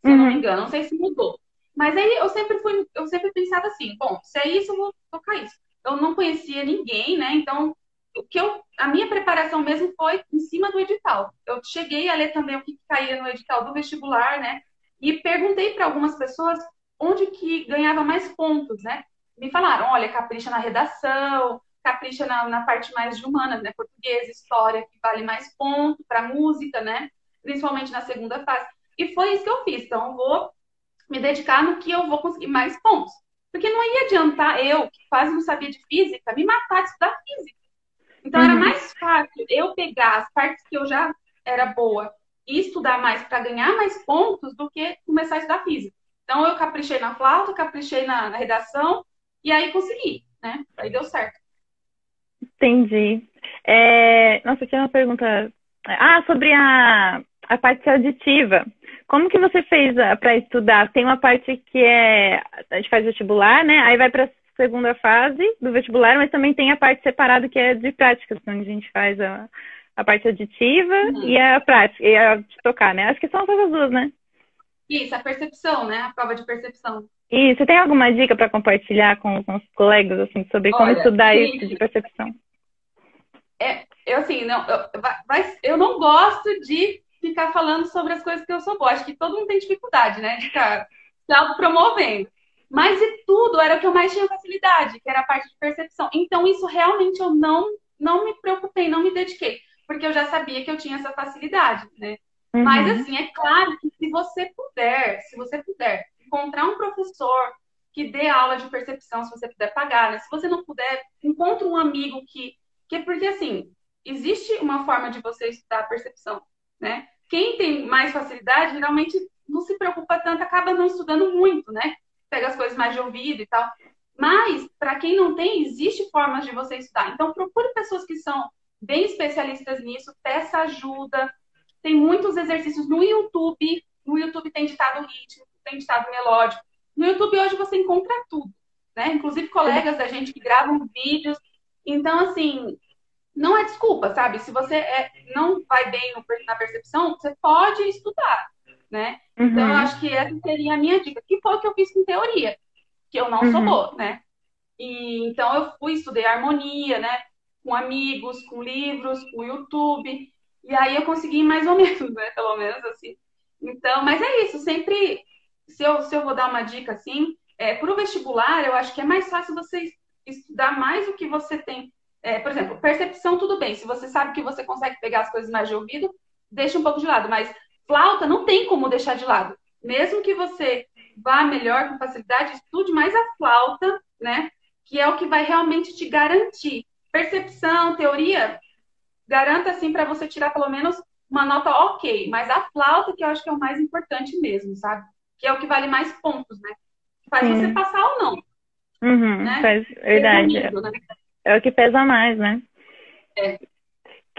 Se uhum. eu não me uhum. engano, não sei se mudou. Mas aí eu sempre fui, eu sempre pensava assim, bom, se é isso, eu vou tocar isso. Eu não conhecia ninguém, né? Então, o que eu, a minha preparação mesmo foi em cima do edital. Eu cheguei a ler também o que caía no edital do vestibular, né? E perguntei para algumas pessoas onde que ganhava mais pontos, né? me falaram, olha, capricha na redação, capricha na, na parte mais de humanas, né? Português, história, que vale mais ponto para música, né? Principalmente na segunda fase. E foi isso que eu fiz. Então, eu vou me dedicar no que eu vou conseguir mais pontos. Porque não ia adiantar eu, que quase não sabia de física, me matar de estudar física. Então, uhum. era mais fácil eu pegar as partes que eu já era boa e estudar mais para ganhar mais pontos do que começar a estudar física. Então, eu caprichei na flauta, caprichei na, na redação e aí consegui, né? Aí deu certo. Entendi. É... Nossa, tinha uma pergunta. Ah, sobre a, a parte auditiva. Como que você fez ah, para estudar? Tem uma parte que é a gente faz vestibular, né? Aí vai para a segunda fase do vestibular, mas também tem a parte separada que é de práticas, onde a gente faz a, a parte auditiva uhum. e a prática, e a de tocar, né? Acho que são essas duas, né? Isso, a percepção, né? A prova de percepção. E você tem alguma dica para compartilhar com, com, os colegas assim sobre como Olha, estudar sim. isso de percepção? É, eu assim, não, eu, vai, eu não gosto de ficar falando sobre as coisas que eu sou boa. Acho que todo mundo tem dificuldade, né? De ficar se autopromovendo. Mas de tudo era o que eu mais tinha facilidade, que era a parte de percepção. Então, isso realmente eu não, não me preocupei, não me dediquei, porque eu já sabia que eu tinha essa facilidade, né? Uhum. Mas assim, é claro que se você puder, se você puder encontrar um professor que dê aula de percepção, se você puder pagar, né? Se você não puder, encontre um amigo que. que porque, assim, existe uma forma de você estudar a percepção, né? Quem tem mais facilidade, geralmente não se preocupa tanto, acaba não estudando muito, né? pega as coisas mais de ouvido e tal. Mas, para quem não tem, existe formas de você estudar. Então, procure pessoas que são bem especialistas nisso, peça ajuda. Tem muitos exercícios no YouTube. No YouTube tem ditado ritmo, tem ditado melódico. No YouTube hoje você encontra tudo, né? Inclusive colegas da gente que gravam vídeos. Então, assim, não é desculpa, sabe? Se você é, não vai bem no, na percepção, você pode estudar, né? Uhum. Então, eu uhum. acho que essa seria a minha dica. Que foi o que eu fiz com teoria, que eu não uhum. sou boa, né? E, então, eu fui, estudei harmonia, né? Com amigos, com livros, com YouTube. E aí eu consegui mais ou menos, né? Pelo menos assim. Então, mas é isso, sempre. Se eu, se eu vou dar uma dica assim, é, para o vestibular, eu acho que é mais fácil você estudar mais o que você tem. É, por exemplo, percepção, tudo bem. Se você sabe que você consegue pegar as coisas mais de ouvido, deixa um pouco de lado. Mas flauta não tem como deixar de lado. Mesmo que você vá melhor com facilidade, estude mais a flauta, né? Que é o que vai realmente te garantir. Percepção, teoria, garanta assim para você tirar pelo menos uma nota ok. Mas a flauta que eu acho que é o mais importante mesmo, sabe? Que é o que vale mais pontos, né? Faz Sim. você passar ou não. Uhum, né? Faz, verdade. Resumido, né? É o que pesa mais, né? É.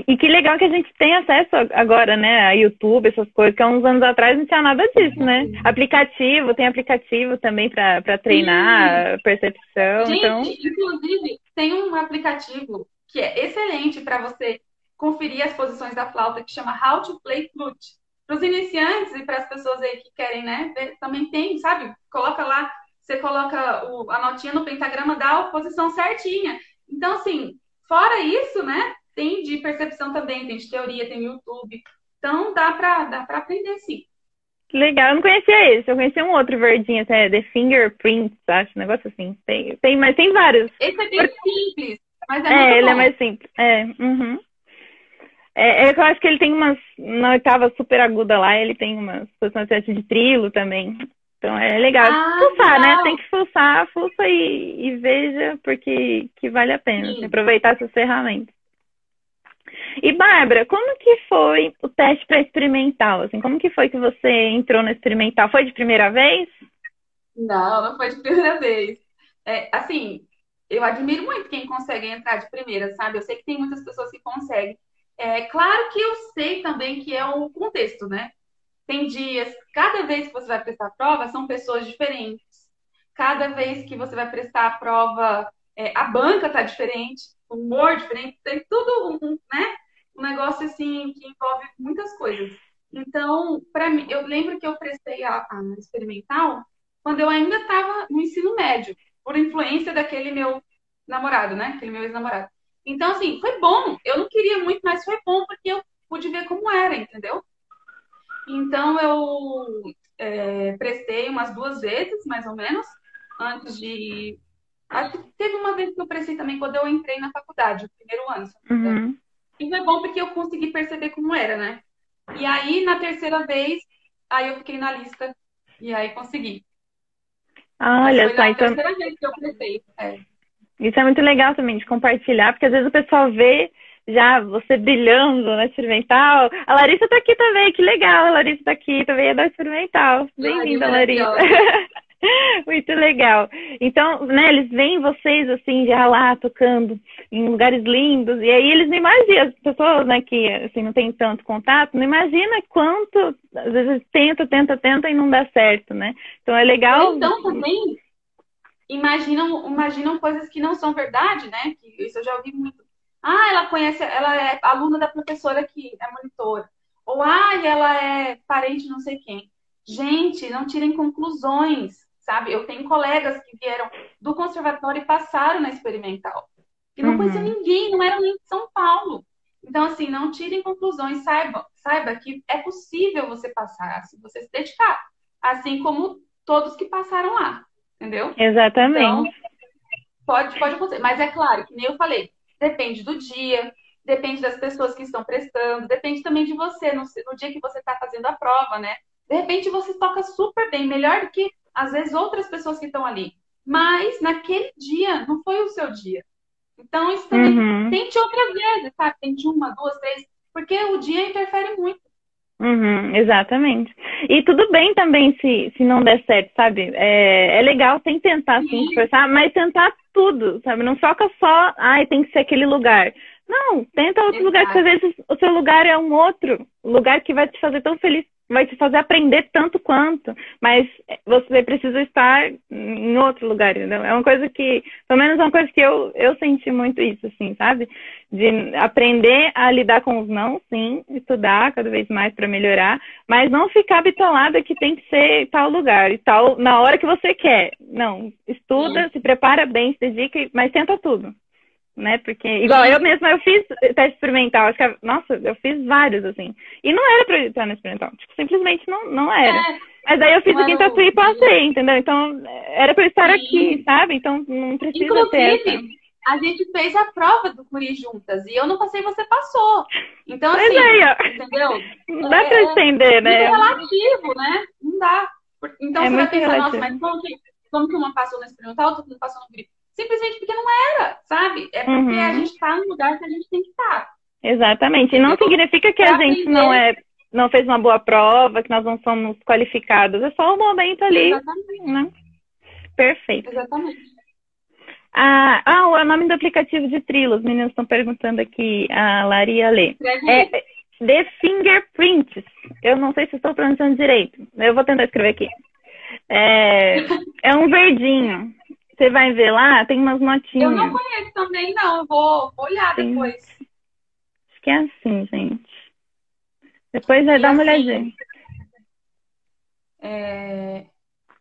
E que legal que a gente tem acesso agora, né, a YouTube, essas coisas, que há uns anos atrás não tinha nada disso, né? Aplicativo, tem aplicativo também para treinar Sim. percepção. Gente, então... inclusive, tem um aplicativo que é excelente para você conferir as posições da flauta, que chama How to Play Flute. Para os iniciantes e para as pessoas aí que querem, né, também tem, sabe? Coloca lá, você coloca o, a notinha no pentagrama, dá a posição certinha. Então, assim, fora isso, né, tem de percepção também, tem de teoria, tem YouTube. Então dá para dá para aprender sim. Legal, eu não conhecia esse, eu conhecia um outro verdinho, até The Fingerprints, acho, um negócio assim. Tem, tem, mas tem vários. Esse é bem simples, mas é, é ele é bom. é mais simples. É, uhum. É, é, eu acho que ele tem umas, na oitava super aguda lá, ele tem umas posições de trilo também. Então é legal. Ah, fuçar, né? Tem que fuçar, fuça e, e veja, porque que vale a pena assim, aproveitar essas ferramentas. E Bárbara, como que foi o teste para experimental? Assim, como que foi que você entrou no experimental? Foi de primeira vez? Não, não foi de primeira vez. É, assim, eu admiro muito quem consegue entrar de primeira, sabe? Eu sei que tem muitas pessoas que conseguem. É claro que eu sei também que é o contexto, né? Tem dias, cada vez que você vai prestar a prova, são pessoas diferentes. Cada vez que você vai prestar a prova, é, a banca tá diferente humor diferente, tem tudo um, né? Um negócio assim que envolve muitas coisas. Então, para mim, eu lembro que eu prestei a, a experimental quando eu ainda estava no ensino médio, por influência daquele meu namorado, né? Aquele meu ex-namorado. Então, assim, foi bom. Eu não queria muito, mas foi bom porque eu pude ver como era, entendeu? Então, eu é, prestei umas duas vezes, mais ou menos, antes de Acho que teve uma vez que eu prestei também quando eu entrei na faculdade, o primeiro ano. Uhum. E foi bom porque eu consegui perceber como era, né? E aí, na terceira vez, aí eu fiquei na lista e aí consegui. Ah, olha só, então. terceira vez que eu prestei. É. Isso é muito legal também de compartilhar, porque às vezes o pessoal vê já você brilhando na experimental. A Larissa tá aqui também, que legal, a Larissa tá aqui, também é da experimental. Bem-vinda, Larissa. Muito legal. Então, né, eles veem vocês assim, já lá tocando em lugares lindos, e aí eles não imaginam, as pessoas né, que assim, não tem tanto contato, não imagina quanto, às vezes tenta, tenta, tenta e não dá certo, né? Então é legal. Então também imaginam, imaginam coisas que não são verdade, né? Isso eu já ouvi muito. Ah, ela conhece, ela é aluna da professora que é monitora. Ou ah, ela é parente não sei quem. Gente, não tirem conclusões sabe? Eu tenho colegas que vieram do conservatório e passaram na experimental. Que não uhum. conheciam ninguém, não eram nem de São Paulo. Então, assim, não tirem conclusões, saiba, saiba que é possível você passar, se você se dedicar. Assim como todos que passaram lá, entendeu? Exatamente. Então, pode, pode acontecer. Mas é claro, que nem eu falei, depende do dia, depende das pessoas que estão prestando, depende também de você, no, no dia que você está fazendo a prova, né? De repente você toca super bem, melhor do que às vezes, outras pessoas que estão ali. Mas naquele dia não foi o seu dia. Então, isso também. Uhum. Tente outras vezes, sabe? Tente uma, duas, três. Porque o dia interfere muito. Uhum, exatamente. E tudo bem também se, se não der certo, sabe? É, é legal sem tentar assim, esforçar, mas tentar tudo, sabe? Não foca só, ai, tem que ser aquele lugar. Não, tenta outro Exato. lugar, porque às vezes o seu lugar é um outro lugar que vai te fazer tão feliz vai te fazer aprender tanto quanto, mas você precisa estar em outro lugar, entendeu? É uma coisa que, pelo menos é uma coisa que eu, eu senti muito isso, assim, sabe? De aprender a lidar com os não, sim, estudar cada vez mais para melhorar, mas não ficar bitolada que tem que ser tal lugar e tal, na hora que você quer. Não, estuda, sim. se prepara bem, se dedica, mas tenta tudo né? Porque, igual eu mesma, eu fiz teste experimental, acho que, nossa, eu fiz vários, assim. E não era pra eu entrar no experimental, tipo, simplesmente não, não era. É, Mas aí eu fiz o quinta fria e passei, entendeu? Então, era pra eu estar Sim. aqui, sabe? Então, não precisa Inclusive, ter essa. a gente fez a prova do Curi juntas, e eu não passei, você passou. Então, assim, aí, entendeu? Não dá é, pra entender, né? É relativo, né? Não dá. Então, é você vai pensar, relativo. nossa, mas como que, como que uma passou no experimental, outra não passou no Curi? Simplesmente porque não era, sabe? É porque uhum. a gente está no lugar que a gente tem que estar. Tá. Exatamente. E não significa que a gente aprender. não é não fez uma boa prova, que nós não somos qualificados. É só o momento ali. Exatamente. Né? Perfeito. Exatamente. Ah, ah, o nome do aplicativo de Trilo, os meninos estão perguntando aqui, a Laria Lê. É, é The Fingerprints. Eu não sei se estou pronunciando direito. Eu vou tentar escrever aqui. É, é um verdinho. Você vai ver lá, tem umas notinhas. Eu não conheço também, não. Eu vou, olhar tem... depois. Acho que é assim, gente. Depois vai dar uma assim, olhadinha. É,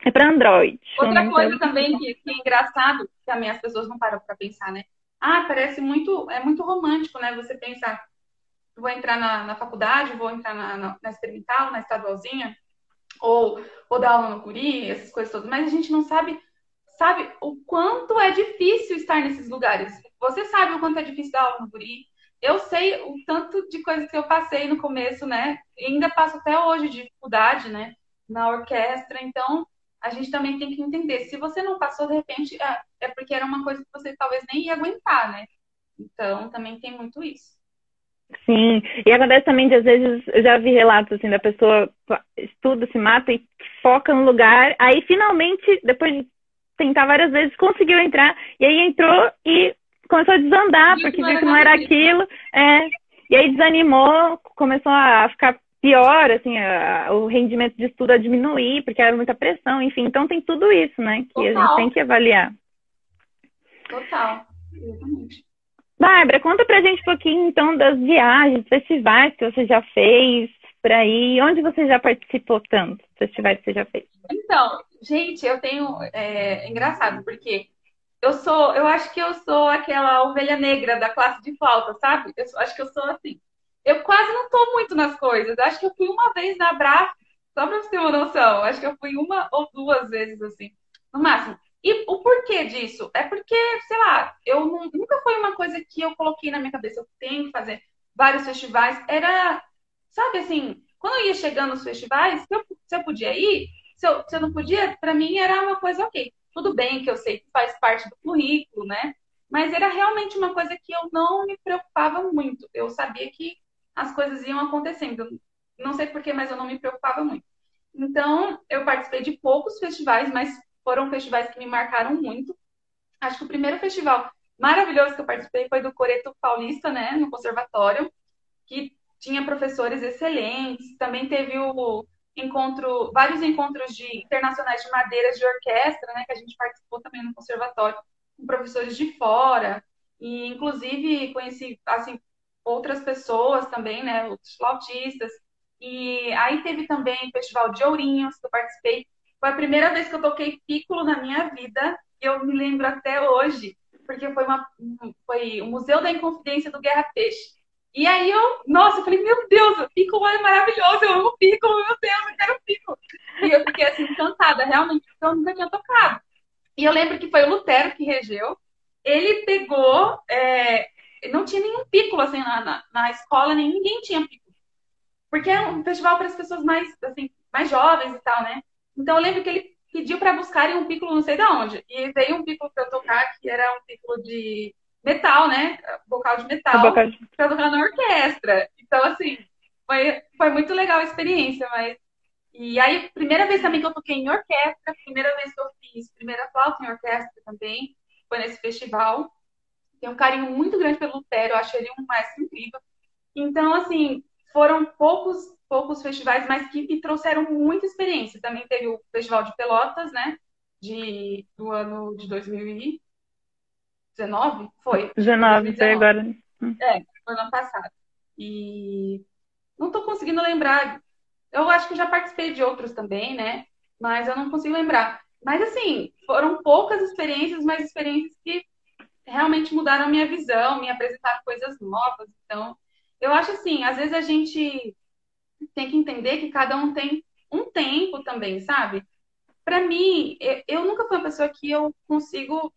é para Android. Outra coisa também que, que, é engraçado, que também as pessoas não param para pensar, né? Ah, parece muito, é muito romântico, né? Você pensar, vou entrar na, na faculdade, vou entrar na, na, na experimental, na estadualzinha, ou vou dar aula no Curi, essas coisas todas. Mas a gente não sabe sabe o quanto é difícil estar nesses lugares. Você sabe o quanto é difícil dar aula no guri. Eu sei o tanto de coisas que eu passei no começo, né? E ainda passo até hoje de dificuldade, né? Na orquestra. Então, a gente também tem que entender. Se você não passou, de repente, é, é porque era uma coisa que você talvez nem ia aguentar, né? Então, também tem muito isso. Sim, e acontece também de às vezes eu já vi relatos assim da pessoa estuda, se mata e foca no lugar, aí finalmente, depois de tentar várias vezes, conseguiu entrar, e aí entrou e começou a desandar, porque viu que não era aquilo, é, e aí desanimou, começou a ficar pior, assim, a, o rendimento de estudo a diminuir, porque era muita pressão, enfim, então tem tudo isso, né, que Total. a gente tem que avaliar. Total, exatamente. Bárbara, conta pra gente um pouquinho, então, das viagens, festivais que você já fez, por aí, onde você já participou tanto, festivais que você já fez? Então, Gente, eu tenho. É, é, engraçado, porque eu sou. Eu acho que eu sou aquela ovelha negra da classe de flauta, sabe? Eu acho que eu sou assim. Eu quase não tô muito nas coisas. Eu acho que eu fui uma vez na Braf, só pra você ter uma noção. Acho que eu fui uma ou duas vezes, assim, no máximo. E o porquê disso? É porque, sei lá, eu não, nunca foi uma coisa que eu coloquei na minha cabeça. Eu tenho que fazer vários festivais. Era, sabe assim, quando eu ia chegando nos festivais, se eu, se eu podia ir, se eu, se eu não podia, para mim era uma coisa ok. Tudo bem que eu sei que faz parte do currículo, né? Mas era realmente uma coisa que eu não me preocupava muito. Eu sabia que as coisas iam acontecendo. Não sei porquê, mas eu não me preocupava muito. Então, eu participei de poucos festivais, mas foram festivais que me marcaram muito. Acho que o primeiro festival maravilhoso que eu participei foi do Coreto Paulista, né, no conservatório, que tinha professores excelentes. Também teve o encontro, vários encontros de internacionais de madeiras de orquestra, né, que a gente participou também no conservatório com professores de fora e inclusive conheci assim outras pessoas também, né, outros flautistas. E aí teve também o Festival de Ourinhos que eu participei. Foi a primeira vez que eu toquei piccolo na minha vida e eu me lembro até hoje, porque foi uma foi o Museu da Inconfidência do Guerra Peixe. E aí eu, nossa, eu falei, meu Deus, o Pico é maravilhoso, eu amo Pico, meu Deus, eu quero Pico. E eu fiquei assim, encantada, realmente, eu nunca tinha tocado. E eu lembro que foi o Lutero que regeu. Ele pegou, é, não tinha nenhum pico assim na, na, na, escola, nem ninguém tinha pico. Porque é um festival para as pessoas mais, assim, mais jovens e tal, né? Então eu lembro que ele pediu para buscarem um pico não sei de onde. E veio um pico para eu tocar, que era um pico de metal, né? Vocal de metal, vocal de... pra tocar na orquestra. Então, assim, foi, foi muito legal a experiência, mas. E aí, primeira vez também que eu toquei em orquestra, primeira vez que eu fiz primeira flauta em orquestra também, foi nesse festival. Tenho um carinho muito grande pelo Lutero, eu acho ele um mestre incrível. Então, assim, foram poucos, poucos festivais, mas que me trouxeram muita experiência. Também teve o Festival de Pelotas, né? De, do ano de 2019, foi? 19, foi agora. É, foi no ano passado. E não estou conseguindo lembrar. Eu acho que já participei de outros também, né? Mas eu não consigo lembrar. Mas, assim, foram poucas experiências, mas experiências que realmente mudaram a minha visão, me apresentaram coisas novas. Então, eu acho assim, às vezes a gente tem que entender que cada um tem um tempo também, sabe? Para mim, eu nunca fui uma pessoa que eu consigo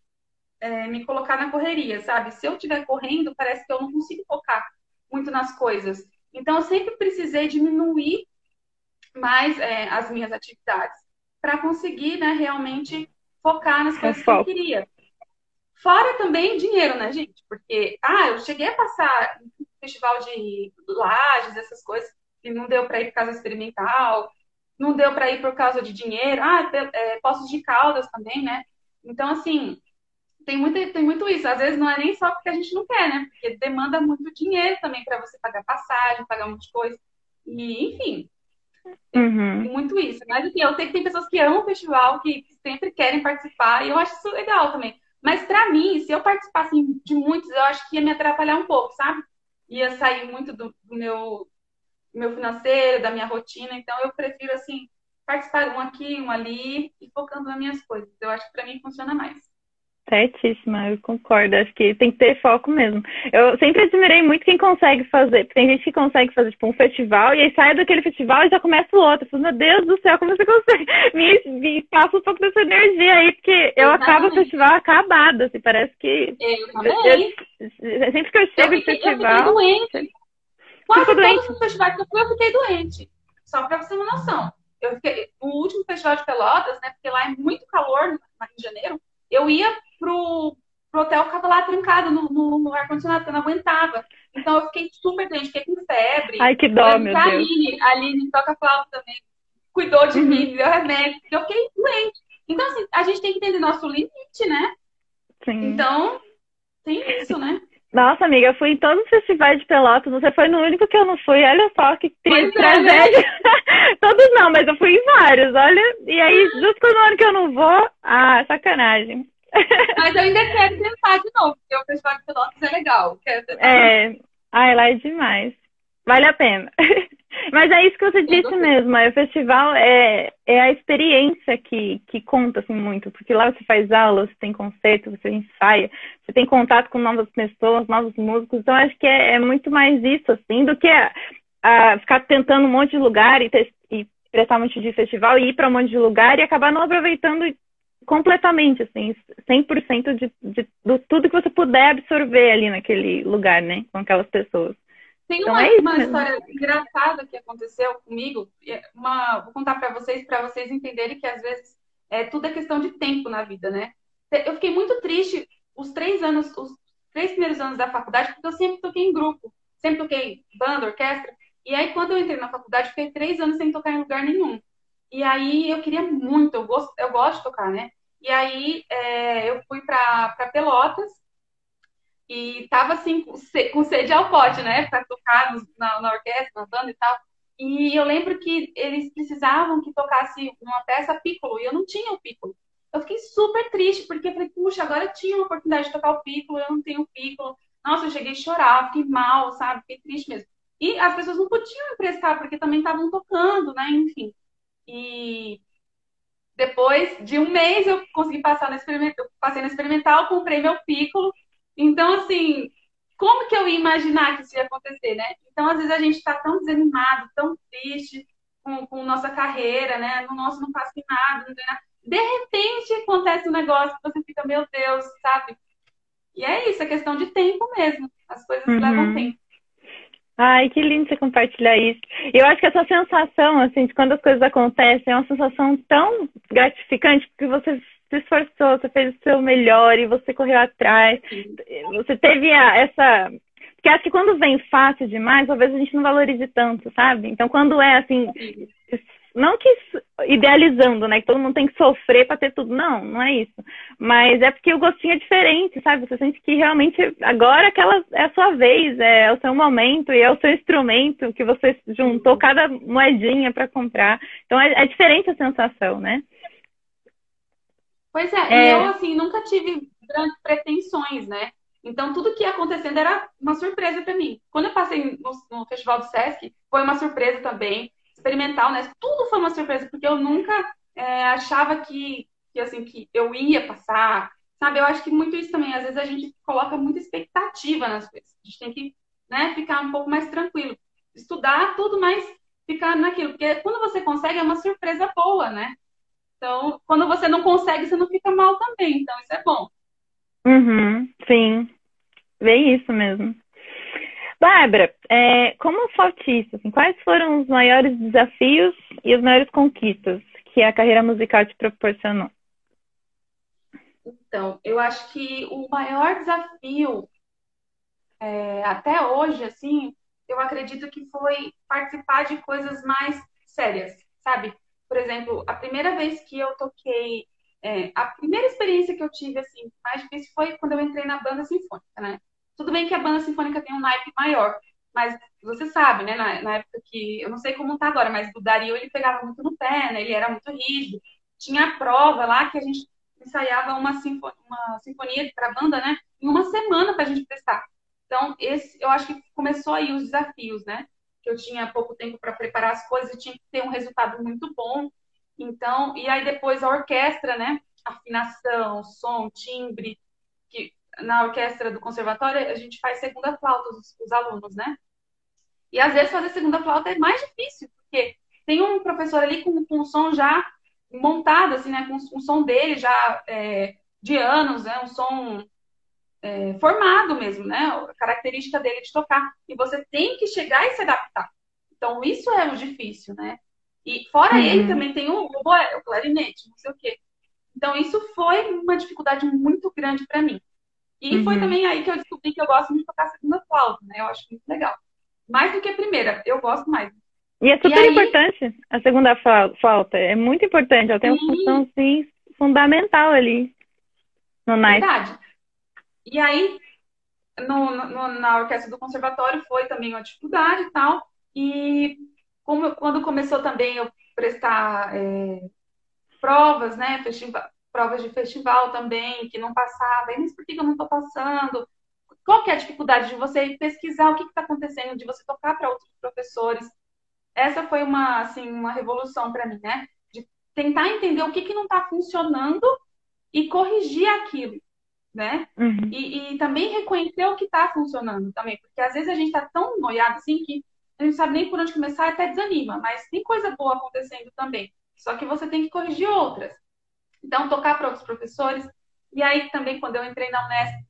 é, me colocar na correria, sabe? Se eu estiver correndo, parece que eu não consigo focar muito nas coisas. Então, eu sempre precisei diminuir mais é, as minhas atividades para conseguir, né, realmente focar nas coisas que eu queria. Fora também dinheiro, né, gente? Porque, ah, eu cheguei a passar em festival de lajes, essas coisas, e não deu para ir por causa experimental, não deu para ir por causa de dinheiro. Ah, é, Poços de Caldas também, né? Então, assim, tem muito, tem muito isso. Às vezes não é nem só porque a gente não quer, né? Porque demanda muito dinheiro também para você pagar passagem, pagar um monte de coisa. E, enfim, uhum. tem muito isso. Mas, assim, eu sei que tem pessoas que amam o festival, que sempre querem participar, e eu acho isso legal também. Mas para mim, se eu participasse de muitos, eu acho que ia me atrapalhar um pouco, sabe? Ia sair muito do, do meu, do meu financeiro, da minha rotina. Então eu prefiro assim participar um aqui, um ali e focando nas minhas coisas. Eu acho que para mim funciona mais. Certíssima, eu concordo. Acho que tem que ter foco mesmo. Eu sempre admirei muito quem consegue fazer. Tem gente que consegue fazer, tipo, um festival e aí sai daquele festival e já começa o outro. Eu falo, meu Deus do céu, como você consegue? Me, me passa um pouco dessa energia aí, porque eu acabo o festival acabada, assim, parece que. Eu também. Eu, sempre que eu chego no festival. Eu doente. Quase todos doente. os festivais que eu fui, eu fiquei doente. Só pra você ter uma noção. Eu fiquei, o último festival de Pelotas, né? Porque lá é muito calor no Rio de Janeiro. Eu ia pro, pro hotel, ficava lá trancado no, no, no ar-condicionado, porque eu não aguentava. Então eu fiquei super doente, fiquei com febre. Ai, que dó, meu Deus. A Aline, a Aline toca flauta também, cuidou de uhum. mim, me deu remédio, eu fiquei doente. Então, assim, a gente tem que entender nosso limite, né? Sim. Então, tem isso, né? Nossa, amiga, eu fui em todos os festivais de Pelotas, você foi no único que eu não fui, olha só que triste, é, né? tragédia. Né? todos não, mas eu fui em vários, olha. E aí, justo no ano que eu não vou, ah, sacanagem. Mas eu ainda quero tentar de novo, porque o Festival de Pelotas é legal. É, ai, lá é demais. Vale a pena. Mas é isso que você disse mesmo, é, o festival é, é a experiência que, que conta assim, muito, porque lá você faz aula, você tem concerto, você ensaia, você tem contato com novas pessoas, novos músicos, então acho que é, é muito mais isso, assim, do que a, a ficar tentando um monte de lugar e, ter, e prestar um monte de festival e ir para um monte de lugar e acabar não aproveitando completamente, assim, 100% de, de, de tudo que você puder absorver ali naquele lugar, né, com aquelas pessoas. Tem então, uma, é uma história engraçada que aconteceu comigo, é uma, vou contar para vocês, para vocês entenderem que às vezes é, tudo é questão de tempo na vida, né? Eu fiquei muito triste os três anos, os três primeiros anos da faculdade, porque eu sempre toquei em grupo, sempre toquei banda, orquestra, e aí quando eu entrei na faculdade, fiquei três anos sem tocar em lugar nenhum. E aí eu queria muito, eu gosto, eu gosto de tocar, né? E aí é, eu fui para Pelotas e tava assim, com sede ao pote, né? Para tocar na, na orquestra, na banda e tal. E eu lembro que eles precisavam que tocasse uma peça piccolo e eu não tinha o piccolo. Eu fiquei super triste, porque eu falei, puxa, agora eu tinha uma oportunidade de tocar o piccolo, eu não tenho o piccolo. Nossa, eu cheguei a chorar, fiquei mal, sabe? Fiquei triste mesmo. E as pessoas não podiam emprestar, porque também estavam tocando, né? Enfim. E depois de um mês eu consegui passar no experimental, passei no experimental, comprei meu piccolo. Então, assim, como que eu ia imaginar que isso ia acontecer, né? Então, às vezes a gente está tão desanimado, tão triste com, com nossa carreira, né? No nosso não faço nada, não tem nada. De repente acontece um negócio que você fica, meu Deus, sabe? E é isso, é questão de tempo mesmo. As coisas uhum. levam tempo. Ai, que lindo você compartilhar isso. Eu acho que essa sensação, assim, de quando as coisas acontecem, é uma sensação tão gratificante, porque você se esforçou, você fez o seu melhor e você correu atrás. Você teve a, essa Porque acho que quando vem fácil demais, talvez a gente não valorize tanto, sabe? Então, quando é assim, não que idealizando, né? Que todo mundo tem que sofrer para ter tudo. Não, não é isso. Mas é porque o gostinho é diferente, sabe? Você sente que realmente agora aquela é a sua vez, é o seu momento e é o seu instrumento que você juntou cada moedinha para comprar. Então é, é, diferente a sensação, né? Pois é, é... eu assim nunca tive grandes pretensões, né? Então tudo que ia acontecendo era uma surpresa para mim. Quando eu passei no, no Festival do Sesc, foi uma surpresa também experimental, né? Tudo foi uma surpresa, porque eu nunca é, achava que, que, assim, que eu ia passar, sabe? Eu acho que muito isso também, às vezes a gente coloca muita expectativa nas coisas. A gente tem que né, ficar um pouco mais tranquilo. Estudar tudo, mas ficar naquilo. Porque quando você consegue, é uma surpresa boa, né? Então, quando você não consegue, você não fica mal também. Então, isso é bom. Uhum, sim. Bem isso mesmo. Bárbara, é, como flautista, assim, quais foram os maiores desafios e as maiores conquistas que a carreira musical te proporcionou? Então, eu acho que o maior desafio é, até hoje, assim, eu acredito que foi participar de coisas mais sérias, sabe? Por exemplo, a primeira vez que eu toquei, é, a primeira experiência que eu tive, assim, mais difícil foi quando eu entrei na banda sinfônica, né? Tudo bem que a banda sinfônica tem um naipe maior, mas você sabe, né, na, na, época que, eu não sei como tá agora, mas o Dario ele pegava muito no pé, né, ele era muito rígido. Tinha a prova lá que a gente ensaiava uma, sinfonia, uma sinfonia para banda, né, em uma semana para a gente prestar. Então, esse, eu acho que começou aí os desafios, né, que eu tinha pouco tempo para preparar as coisas e tinha que ter um resultado muito bom. Então, e aí depois a orquestra, né, afinação, som, timbre, que na orquestra do conservatório, a gente faz segunda flauta, os, os alunos, né? E às vezes fazer segunda flauta é mais difícil, porque tem um professor ali com, com o som já montado, assim, né? Com o som dele já é, de anos, né? Um som é, formado mesmo, né? A característica dele de tocar. E você tem que chegar e se adaptar. Então, isso é o difícil, né? E fora uhum. ele também tem o, o, o clarinete, não sei o quê. Então, isso foi uma dificuldade muito grande para mim. E uhum. foi também aí que eu descobri que eu gosto de tocar a segunda flauta, né? Eu acho muito legal. Mais do que a primeira, eu gosto mais. E é super e aí... importante a segunda flauta. É muito importante. Ela tem uma função, sim, fundamental ali no night. Verdade. E aí, no, no, na orquestra do conservatório foi também uma dificuldade e tal. E como, quando começou também eu prestar é, provas, né, provas de festival também, que não passava. Mas por que eu não estou passando? Qual que é a dificuldade de você pesquisar o que está acontecendo, de você tocar para outros professores? Essa foi uma, assim, uma revolução para mim, né? De tentar entender o que, que não está funcionando e corrigir aquilo, né? Uhum. E, e, também reconhecer o que está funcionando também, porque às vezes a gente está tão noiado assim que a gente não sabe nem por onde começar e até desanima, mas tem coisa boa acontecendo também. Só que você tem que corrigir outras. Então, tocar para outros professores. E aí, também, quando eu entrei na Unesp,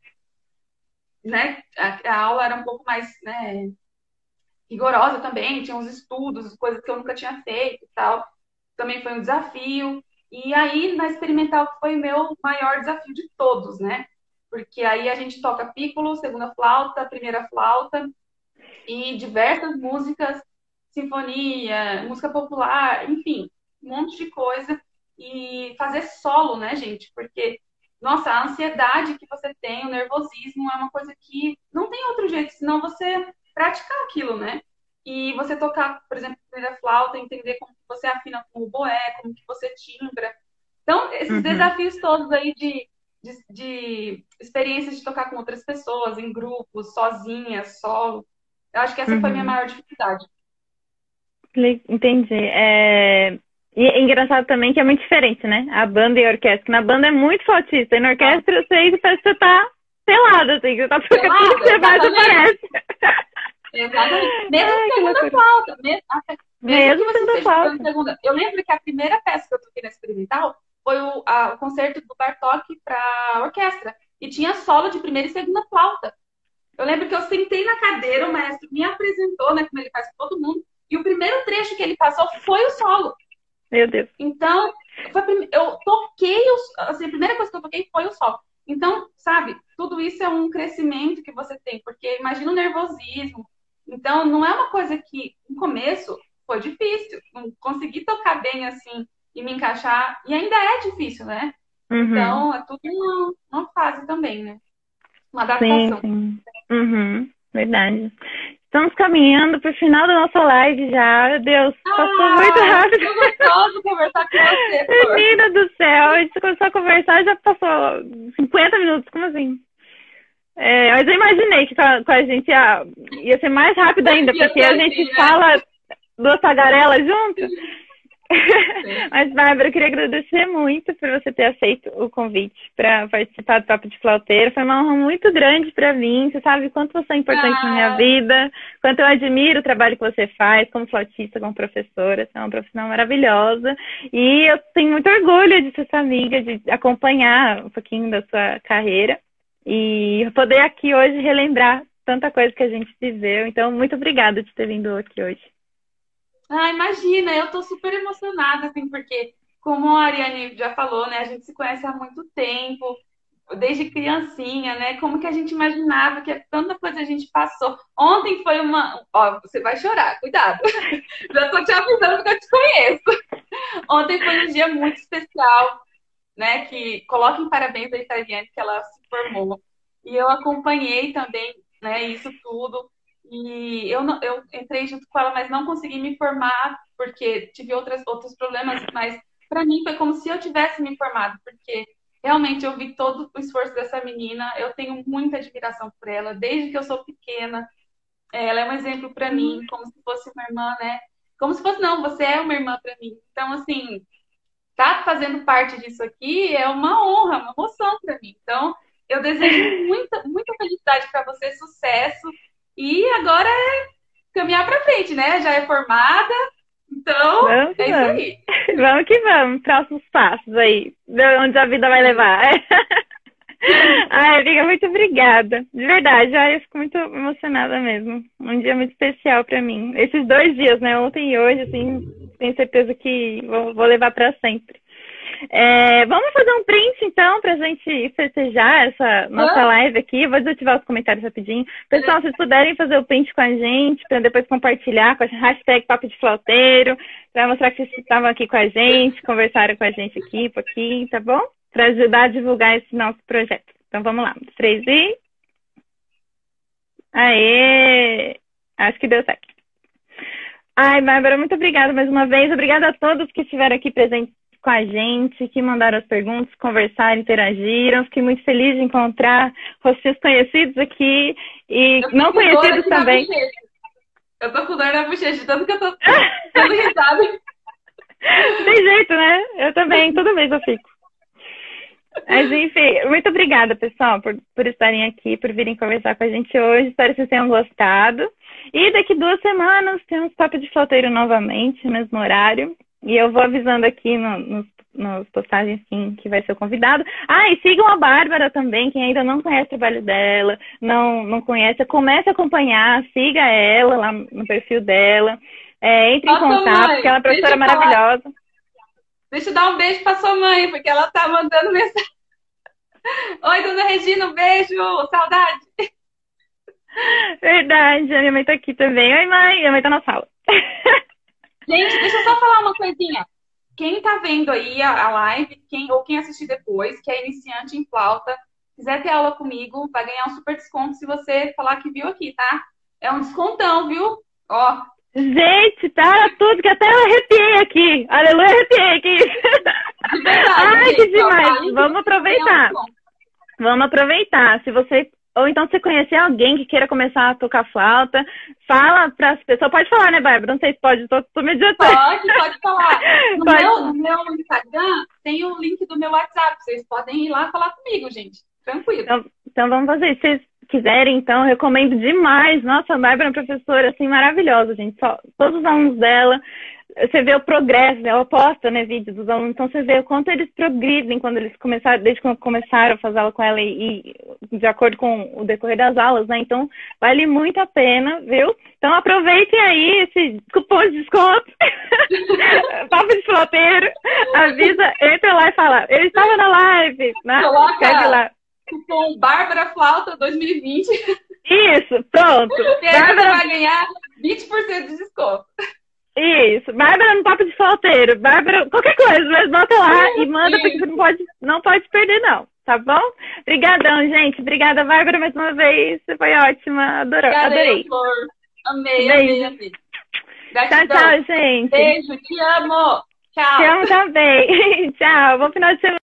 né, a, a aula era um pouco mais né, rigorosa também, tinha uns estudos, coisas que eu nunca tinha feito e tal. Também foi um desafio. E aí, na experimental, foi o meu maior desafio de todos, né? Porque aí a gente toca piccolo, segunda flauta, primeira flauta e diversas músicas, sinfonia, música popular, enfim, um monte de coisa e fazer solo, né, gente? Porque, nossa, a ansiedade que você tem, o nervosismo é uma coisa que não tem outro jeito, senão você praticar aquilo, né? E você tocar, por exemplo, primeira flauta, entender como você afina com o boé, como que você timbra. Então, esses uhum. desafios todos aí de, de, de experiências de tocar com outras pessoas, em grupos, sozinha, solo, eu acho que essa uhum. foi a minha uhum. maior dificuldade. Entendi. É, e é engraçado também que é muito diferente, né? A banda e a orquestra. Na banda é muito flautista, e na orquestra ah. você parece que você tá pelado, assim, que você tá tocando tudo que você faz, aparece. Exatamente. Mesmo Ai, segunda flauta. Mesmo, mesmo, mesmo segunda flauta. Segunda. Eu lembro que a primeira peça que eu toquei na experimental foi o, a, o concerto do Bartok para orquestra. E tinha solo de primeira e segunda flauta. Eu lembro que eu sentei na cadeira, o maestro me apresentou, né, como ele faz com todo mundo, e o primeiro trecho que ele passou foi o solo. Meu Deus. Então, eu toquei, assim, a primeira coisa que eu toquei foi o sol. Então, sabe, tudo isso é um crescimento que você tem, porque imagina o nervosismo. Então, não é uma coisa que, no começo, foi difícil. Conseguir tocar bem assim e me encaixar, e ainda é difícil, né? Uhum. Então, é tudo uma, uma fase também, né? Uma adaptação. Sim, sim. Uhum. Verdade. Estamos caminhando para o final da nossa live já. Meu Deus, passou ah, muito rápido. Que gostoso conversar com você. Menina do céu, a gente começou a conversar e já passou 50 minutos, como assim? É, mas eu imaginei que com a, com a gente ia, ia ser mais rápido ainda, porque a gente né? fala duas tagarelas juntas. Mas, Bárbara, eu queria agradecer muito por você ter aceito o convite para participar do Papo de Flauteiro. Foi uma honra muito grande para mim. Você sabe quanto você é importante ah. na minha ah. vida, quanto eu admiro o trabalho que você faz como flautista, como professora. Você é uma profissional maravilhosa. E eu tenho muito orgulho de ser sua amiga, de acompanhar um pouquinho da sua carreira e poder aqui hoje relembrar tanta coisa que a gente viveu. Então, muito obrigada de ter vindo aqui hoje. Ah, imagina, eu tô super emocionada, assim, porque, como a Ariane já falou, né, a gente se conhece há muito tempo, desde criancinha, né? Como que a gente imaginava que tanta coisa a gente passou. Ontem foi uma. Ó, você vai chorar, cuidado. Já tô te avisando porque eu te conheço. Ontem foi um dia muito especial, né? Que coloquem parabéns à Ariane, que ela se formou. E eu acompanhei também, né, isso tudo. E eu, não, eu entrei junto com ela, mas não consegui me formar, porque tive outras, outros problemas. Mas para mim foi como se eu tivesse me formado, porque realmente eu vi todo o esforço dessa menina. Eu tenho muita admiração por ela, desde que eu sou pequena. Ela é um exemplo para mim, uhum. como se fosse uma irmã, né? Como se fosse, não, você é uma irmã para mim. Então, assim, tá fazendo parte disso aqui é uma honra, uma emoção para mim. Então, eu desejo muita, muita felicidade para você, sucesso e agora é caminhar para frente, né? Já é formada, então vamos, é isso aí. Vamos que vamos, próximos passos aí, onde a vida vai levar. Ai, amiga, muito obrigada. De verdade, ai, eu fico muito emocionada mesmo. Um dia muito especial para mim. Esses dois dias, né? Ontem e hoje, assim, tenho certeza que vou, vou levar para sempre. É, vamos fazer um print, então, pra gente festejar essa nossa live aqui. Vou desativar os comentários rapidinho. Pessoal, se vocês puderem fazer o print com a gente, para depois compartilhar com a hashtag Papo de Flauteiro, para mostrar que vocês estavam aqui com a gente, conversaram com a gente aqui um pouquinho, tá bom? Para ajudar a divulgar esse nosso projeto. Então, vamos lá. Três e... Aê! Acho que deu certo. Ai, Bárbara, muito obrigada mais uma vez. Obrigada a todos que estiveram aqui presentes com a gente, que mandaram as perguntas, conversaram, interagiram. Fiquei muito feliz de encontrar vocês conhecidos aqui e não conhecidos também. Eu tô com dor na bochecha, tanto que eu tô dando risada. Tem jeito, né? Eu também, toda vez eu fico. Mas, enfim, muito obrigada, pessoal, por, por estarem aqui, por virem conversar com a gente hoje. Espero que vocês tenham gostado. E daqui duas semanas temos Papo de Flauteiro novamente, mesmo horário. E eu vou avisando aqui no, nos, nos postagens sim, que vai ser o convidado. Ah, e sigam a Bárbara também, quem ainda não conhece o trabalho dela, não, não conhece, comece a acompanhar, siga ela lá no perfil dela. É, entre Nossa, em contato, mãe, porque ela é uma professora maravilhosa. Deixa eu dar um beijo para sua mãe, porque ela tá mandando mensagem. Oi, dona Regina, um beijo, saudade. Verdade, a minha mãe tá aqui também. Oi, mãe, minha mãe tá na sala. Gente, deixa eu só falar uma coisinha. Quem tá vendo aí a, live, quem, ou quem assistir depois, que é iniciante em flauta, quiser ter aula comigo, vai ganhar um super desconto se você falar que viu aqui, tá? É um descontão, viu? Ó. Gente, tá tudo que até eu arrepiei aqui. Aleluia, arrepiei aqui. De verdade, Ai, gente, que demais. Vamos aproveitar. Vamos aproveitar. Se você ou então, se conhecer alguém que queira começar a tocar flauta, fala para as pessoas. Pode falar, né, Bárbara? Não sei se pode, tô, tô me adiantando. Pode, pode falar. No, pode. Meu, no meu Instagram tem o link do meu WhatsApp. Vocês podem ir lá falar comigo, gente. Tranquilo. Então, então vamos fazer. Se vocês quiserem, então, recomendo demais. Nossa, a Bárbara é uma professora, assim, maravilhosa, gente. Só, todos os alunos dela você vê o progresso, ela posta, né, vídeos dos alunos, então você vê o quanto eles progridem quando eles começaram, desde quando começaram a fazer aula com ela e, e, de acordo com o decorrer das aulas, né, então vale muito a pena, viu? Então aproveitem aí esse cupom de desconto, papo de floteiro, avisa, entra lá e fala, eu estava na live, né, Coloca, lá. cupom Bárbara Flauta 2020. Isso, pronto. E aí Bárbara... você vai ganhar 20% de desconto. Isso, Bárbara no Papo de Solteiro. Bárbara, qualquer coisa, mas bota lá e manda, porque você não pode, não pode perder, não. Tá bom? Obrigadão, gente. Obrigada, Bárbara, mais uma vez. Você foi ótima. Adorou, Obrigada, adorei. Flor. Amei, Beijo. amei, amei. Tchau, tchau, gente. Beijo, te amo. Tchau. Te amo também. tchau. Bom final de semana.